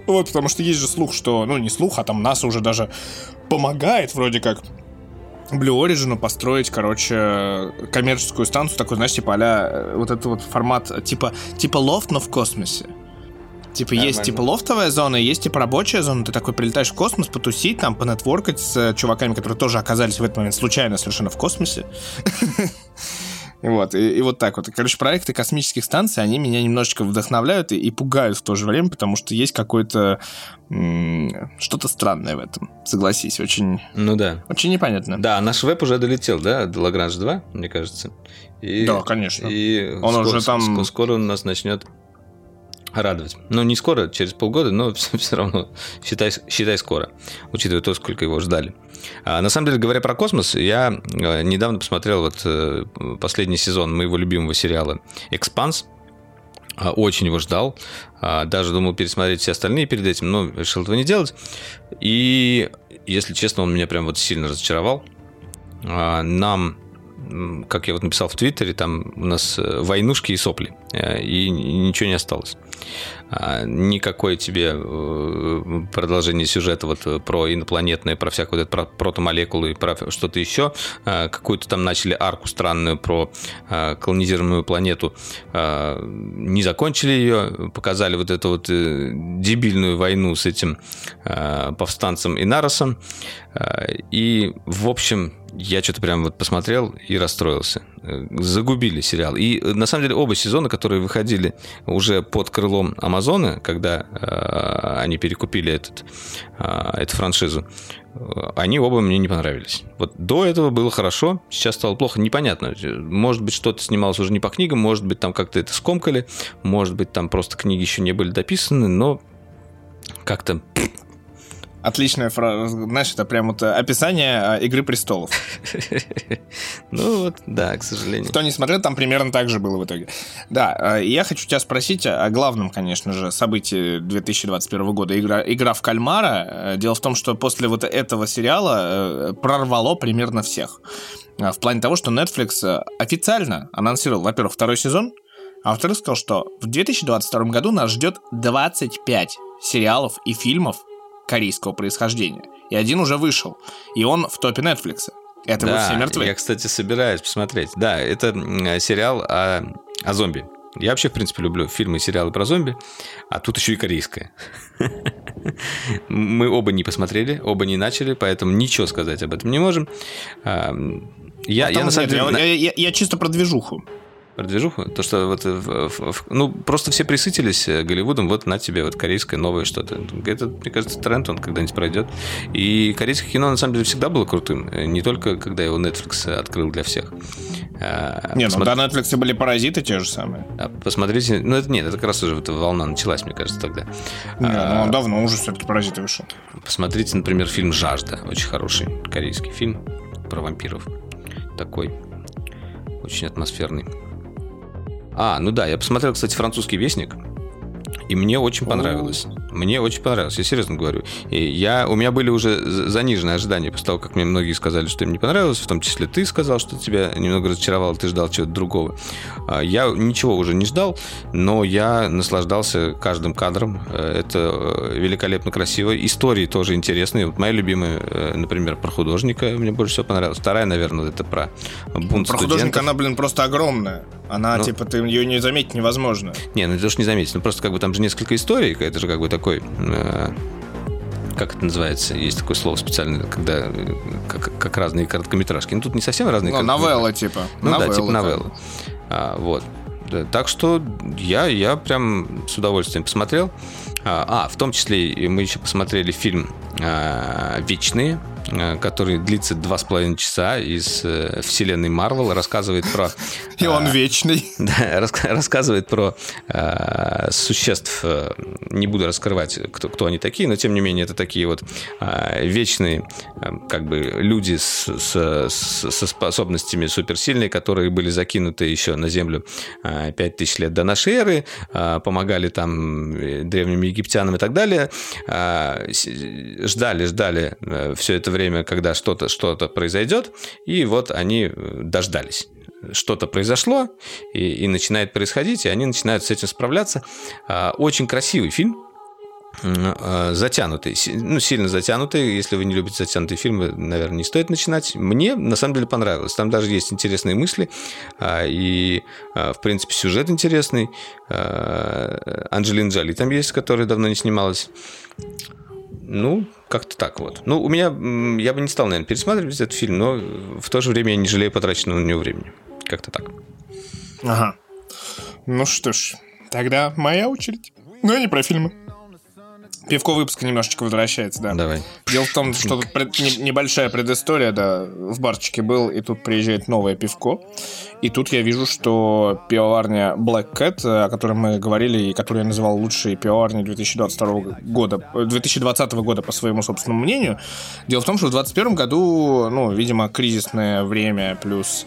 Вот, потому что есть же слух, что, ну, не слух, а там НАСА уже даже помогает вроде как Blue Origin построить, короче, коммерческую станцию, такой, знаешь, типа а вот этот вот формат, типа, типа лофт, но в космосе. Типа есть Нормально. типа лофтовая зона, есть типа рабочая зона, ты такой прилетаешь в космос, потусить там, понетворкать с э, чуваками, которые тоже оказались в этот момент случайно совершенно в космосе. Вот, и, и вот так вот. Короче, проекты космических станций, они меня немножечко вдохновляют и, и пугают в то же время, потому что есть какое-то что-то странное в этом. Согласись, очень, Ну да. очень непонятно. Да, наш веб уже долетел, да, до Лагранж 2, мне кажется. И, Да, конечно. И Он скоро, уже там- ск- скоро он нас начнет радовать. Ну, не скоро, через полгода, но все, равно считай, считай скоро, учитывая то, сколько его ждали. А, на самом деле, говоря про космос, я э, недавно посмотрел вот э, последний сезон моего любимого сериала «Экспанс». А, очень его ждал. А, даже думал пересмотреть все остальные перед этим, но решил этого не делать. И, если честно, он меня прям вот сильно разочаровал. А, нам как я вот написал в Твиттере, там у нас э, войнушки и сопли, э, и ничего не осталось. А, никакое тебе э, продолжение сюжета вот про инопланетное, про всякую вот про протомолекулы, про что-то еще. А, какую-то там начали арку странную про а, колонизированную планету. Не закончили ее, показали вот эту вот дебильную войну с этим повстанцем Инаросом. И, в общем, я что-то прям вот посмотрел и расстроился. Загубили сериал. И на самом деле оба сезона, которые выходили уже под крылом Амазона, когда э, они перекупили этот, э, эту франшизу, они оба мне не понравились. Вот до этого было хорошо, сейчас стало плохо, непонятно. Может быть, что-то снималось уже не по книгам, может быть, там как-то это скомкали, может быть, там просто книги еще не были дописаны, но как-то Отличная фраза. Знаешь, это прям вот описание а, Игры престолов. Ну вот, да, к сожалению. Кто не смотрел, там примерно так же было в итоге. Да, а, я хочу тебя спросить о главном, конечно же, событии 2021 года. Игра, игра в кальмара. Э, дело в том, что после вот этого сериала э, прорвало примерно всех. В плане того, что Netflix э, официально анонсировал, во-первых, второй сезон, а во-вторых, сказал, что в 2022 году нас ждет 25 сериалов и фильмов корейского происхождения. И один уже вышел. И он в топе Netflix. Это да, вы все мертвы. Я, кстати, собираюсь посмотреть. Да, это сериал о, о зомби. Я вообще, в принципе, люблю фильмы и сериалы про зомби, а тут еще и корейское. Мы оба не посмотрели, оба не начали, поэтому ничего сказать об этом не можем. Я, я, на самом деле... Я, я, я чисто про движуху про движуху, то что вот, ну, просто все присытились э, Голливудом, вот на тебе вот корейское новое что-то. Это, мне кажется, тренд, он когда-нибудь пройдет. И корейское кино, на самом деле, всегда было крутым. Э, не только, когда его Netflix открыл для всех. А, не, ну до Netflix были паразиты те же самые. А, посмотрите, ну это нет, это как раз уже вот волна началась, мне кажется, тогда. Не, а, ну давно уже все-таки паразиты вышел. Посмотрите, например, фильм «Жажда», очень хороший корейский фильм про вампиров. Такой, очень атмосферный. А, ну да, я посмотрел, кстати, французский вестник. И мне очень понравилось. Мне очень понравилось, я серьезно говорю. И я, у меня были уже заниженные ожидания после того, как мне многие сказали, что им не понравилось, в том числе ты сказал, что тебя немного разочаровало, ты ждал чего-то другого. А, я ничего уже не ждал, но я наслаждался каждым кадром. Э, это э, великолепно красиво. Истории тоже интересные. Вот моя любимая, э, например, про художника мне больше всего понравилась. Вторая, наверное, это про бунт Про художника она, блин, просто огромная. Она, ну, типа, ты ее не заметить невозможно. Не, ну это уж не заметить. Ну просто как бы там же несколько историй, это же как бы такой э, как это называется? Есть такое слово специальное, когда как, как разные короткометражки. Ну, тут не совсем разные ну, новелла, типа. Ну, новелла, да, типа новелла. А, вот. Так что я, я прям с удовольствием посмотрел. А, а в том числе мы еще посмотрели фильм а, «Вечные», Э, который длится два с половиной часа из э, вселенной Марвел, рассказывает про... И он э, вечный. Да, рассказывает про существ, не буду раскрывать, кто, кто они такие, но тем не менее это такие вот вечные как бы люди с, с, со способностями суперсильные, которые были закинуты еще на Землю 5000 лет до нашей эры, помогали там древним египтянам и так далее, ждали, ждали все это время когда что-то что произойдет, и вот они э, дождались что-то произошло, и, и начинает происходить, и они начинают с этим справляться. А, очень красивый фильм, а, затянутый, ну, сильно затянутый. Если вы не любите затянутые фильмы, наверное, не стоит начинать. Мне, на самом деле, понравилось. Там даже есть интересные мысли, а, и, в принципе, сюжет интересный. Анджелина Джоли там есть, которая давно не снималась. Ну, как-то так вот. Ну, у меня... Я бы не стал, наверное, пересматривать этот фильм, но в то же время я не жалею потраченного на него времени. Как-то так. Ага. Ну что ж, тогда моя очередь. Ну, не про фильмы. Пивко выпуска немножечко возвращается, да. Давай. Дело в том, что тут пред- не- небольшая предыстория, да, в барчике был, и тут приезжает новое пивко. И тут я вижу, что пивоварня Black Cat, о которой мы говорили, и которую я называл лучшей пивоварней 2022 года, э, 2020 года, по своему собственному мнению. Дело в том, что в 2021 году, ну, видимо, кризисное время плюс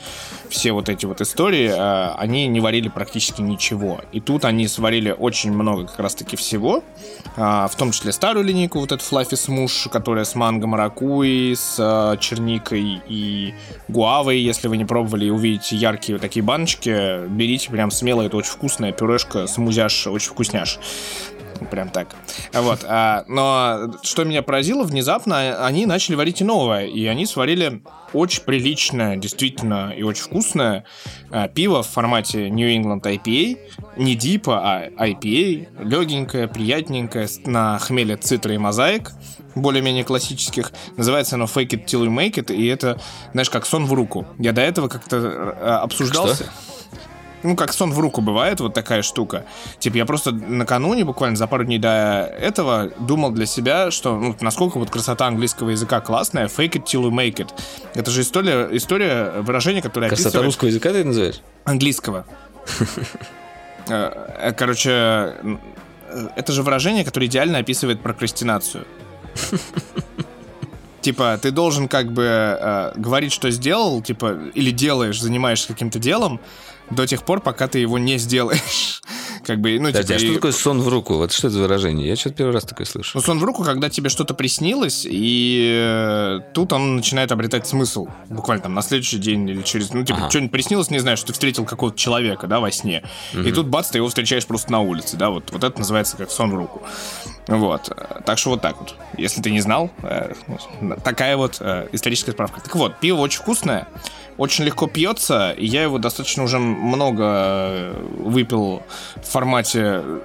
все вот эти вот истории, э, они не варили практически ничего. И тут они сварили очень много как раз-таки всего, а, в том числе старую линейку, вот эту Fluffy Smoosh, которая с манго маракуи, с э, черникой и гуавой. Если вы не пробовали и увидите яркие вот такие баночки, берите прям смело, это очень вкусная пюрешка, смузяш, очень вкусняш. Прям так. Вот. а, но что меня поразило, внезапно они начали варить и новое. И они сварили очень приличное, действительно, и очень вкусное а, пиво в формате New England IPA. Не дипа, а IPA. Легенькое, приятненькое, на хмеле цитра и мозаик. Более-менее классических. Называется оно Fake It Till You Make It. И это, знаешь, как сон в руку. Я до этого как-то э, обсуждался. Что? Ну, как сон в руку бывает, вот такая штука. Типа, я просто накануне, буквально за пару дней до этого, думал для себя, что, ну, насколько вот красота английского языка классная, fake it till you make it. Это же история, история выражения, которое Красота описывает... русского языка ты называешь? Английского. Э, э, Короче, э, это же выражение, которое идеально описывает прокрастинацию. Типа, ты должен как бы э, говорить, что сделал, типа, или делаешь, занимаешься каким-то делом до тех пор, пока ты его не сделаешь. Как бы, ну, Подожди, типа, а что и- такое сон в руку? Вот что это за выражение? Я что-то первый раз такое слышу. ну, сон в руку, когда тебе что-то приснилось, и э, тут он начинает обретать смысл. Буквально там на следующий день или через... Ну, типа, Ага. что-нибудь приснилось, не знаю, что ты встретил какого-то человека, да, во сне. И тут, бац, ты его встречаешь просто на улице, да, вот, вот это называется как сон в руку. Вот. Так что вот так вот. Если ты не знал, э, такая вот э, историческая справка. Так вот, пиво очень вкусное, очень легко пьется, и я его достаточно уже много э, выпил в формате э,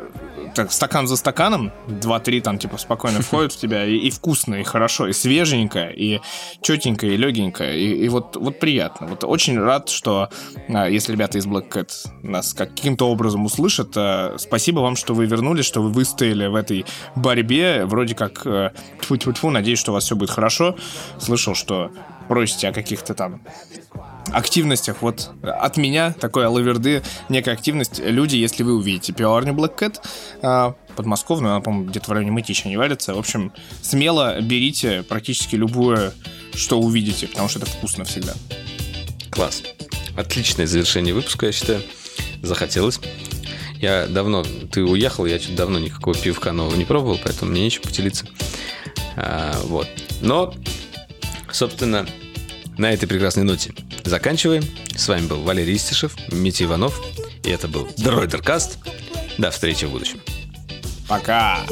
так, стакан за стаканом, 2-3 там типа спокойно входят в тебя, и, и вкусно, и хорошо, и свеженько, и четенько, и легенько, и, и вот, вот приятно. Вот очень рад, что а, если ребята из Black Cat нас каким-то образом услышат, а, спасибо вам, что вы вернулись, что вы выстояли в этой борьбе, вроде как э, тьфу-тьфу-тьфу, надеюсь, что у вас все будет хорошо. Слышал, что просите о каких-то там активностях. Вот от меня такой алаверды, некая активность. Люди, если вы увидите пивоварню Black Cat, а, подмосковную, она, по-моему, где-то в районе Мытища не варится. В общем, смело берите практически любое, что увидите, потому что это вкусно всегда. Класс. Отличное завершение выпуска, я считаю. Захотелось. Я давно... Ты уехал, я что-то давно никакого пивка нового не пробовал, поэтому мне нечем поделиться. А, вот. Но, собственно, на этой прекрасной ноте заканчиваем. С вами был Валерий Истишев, Митя Иванов, и это был Дройдеркаст. До встречи в будущем. Пока!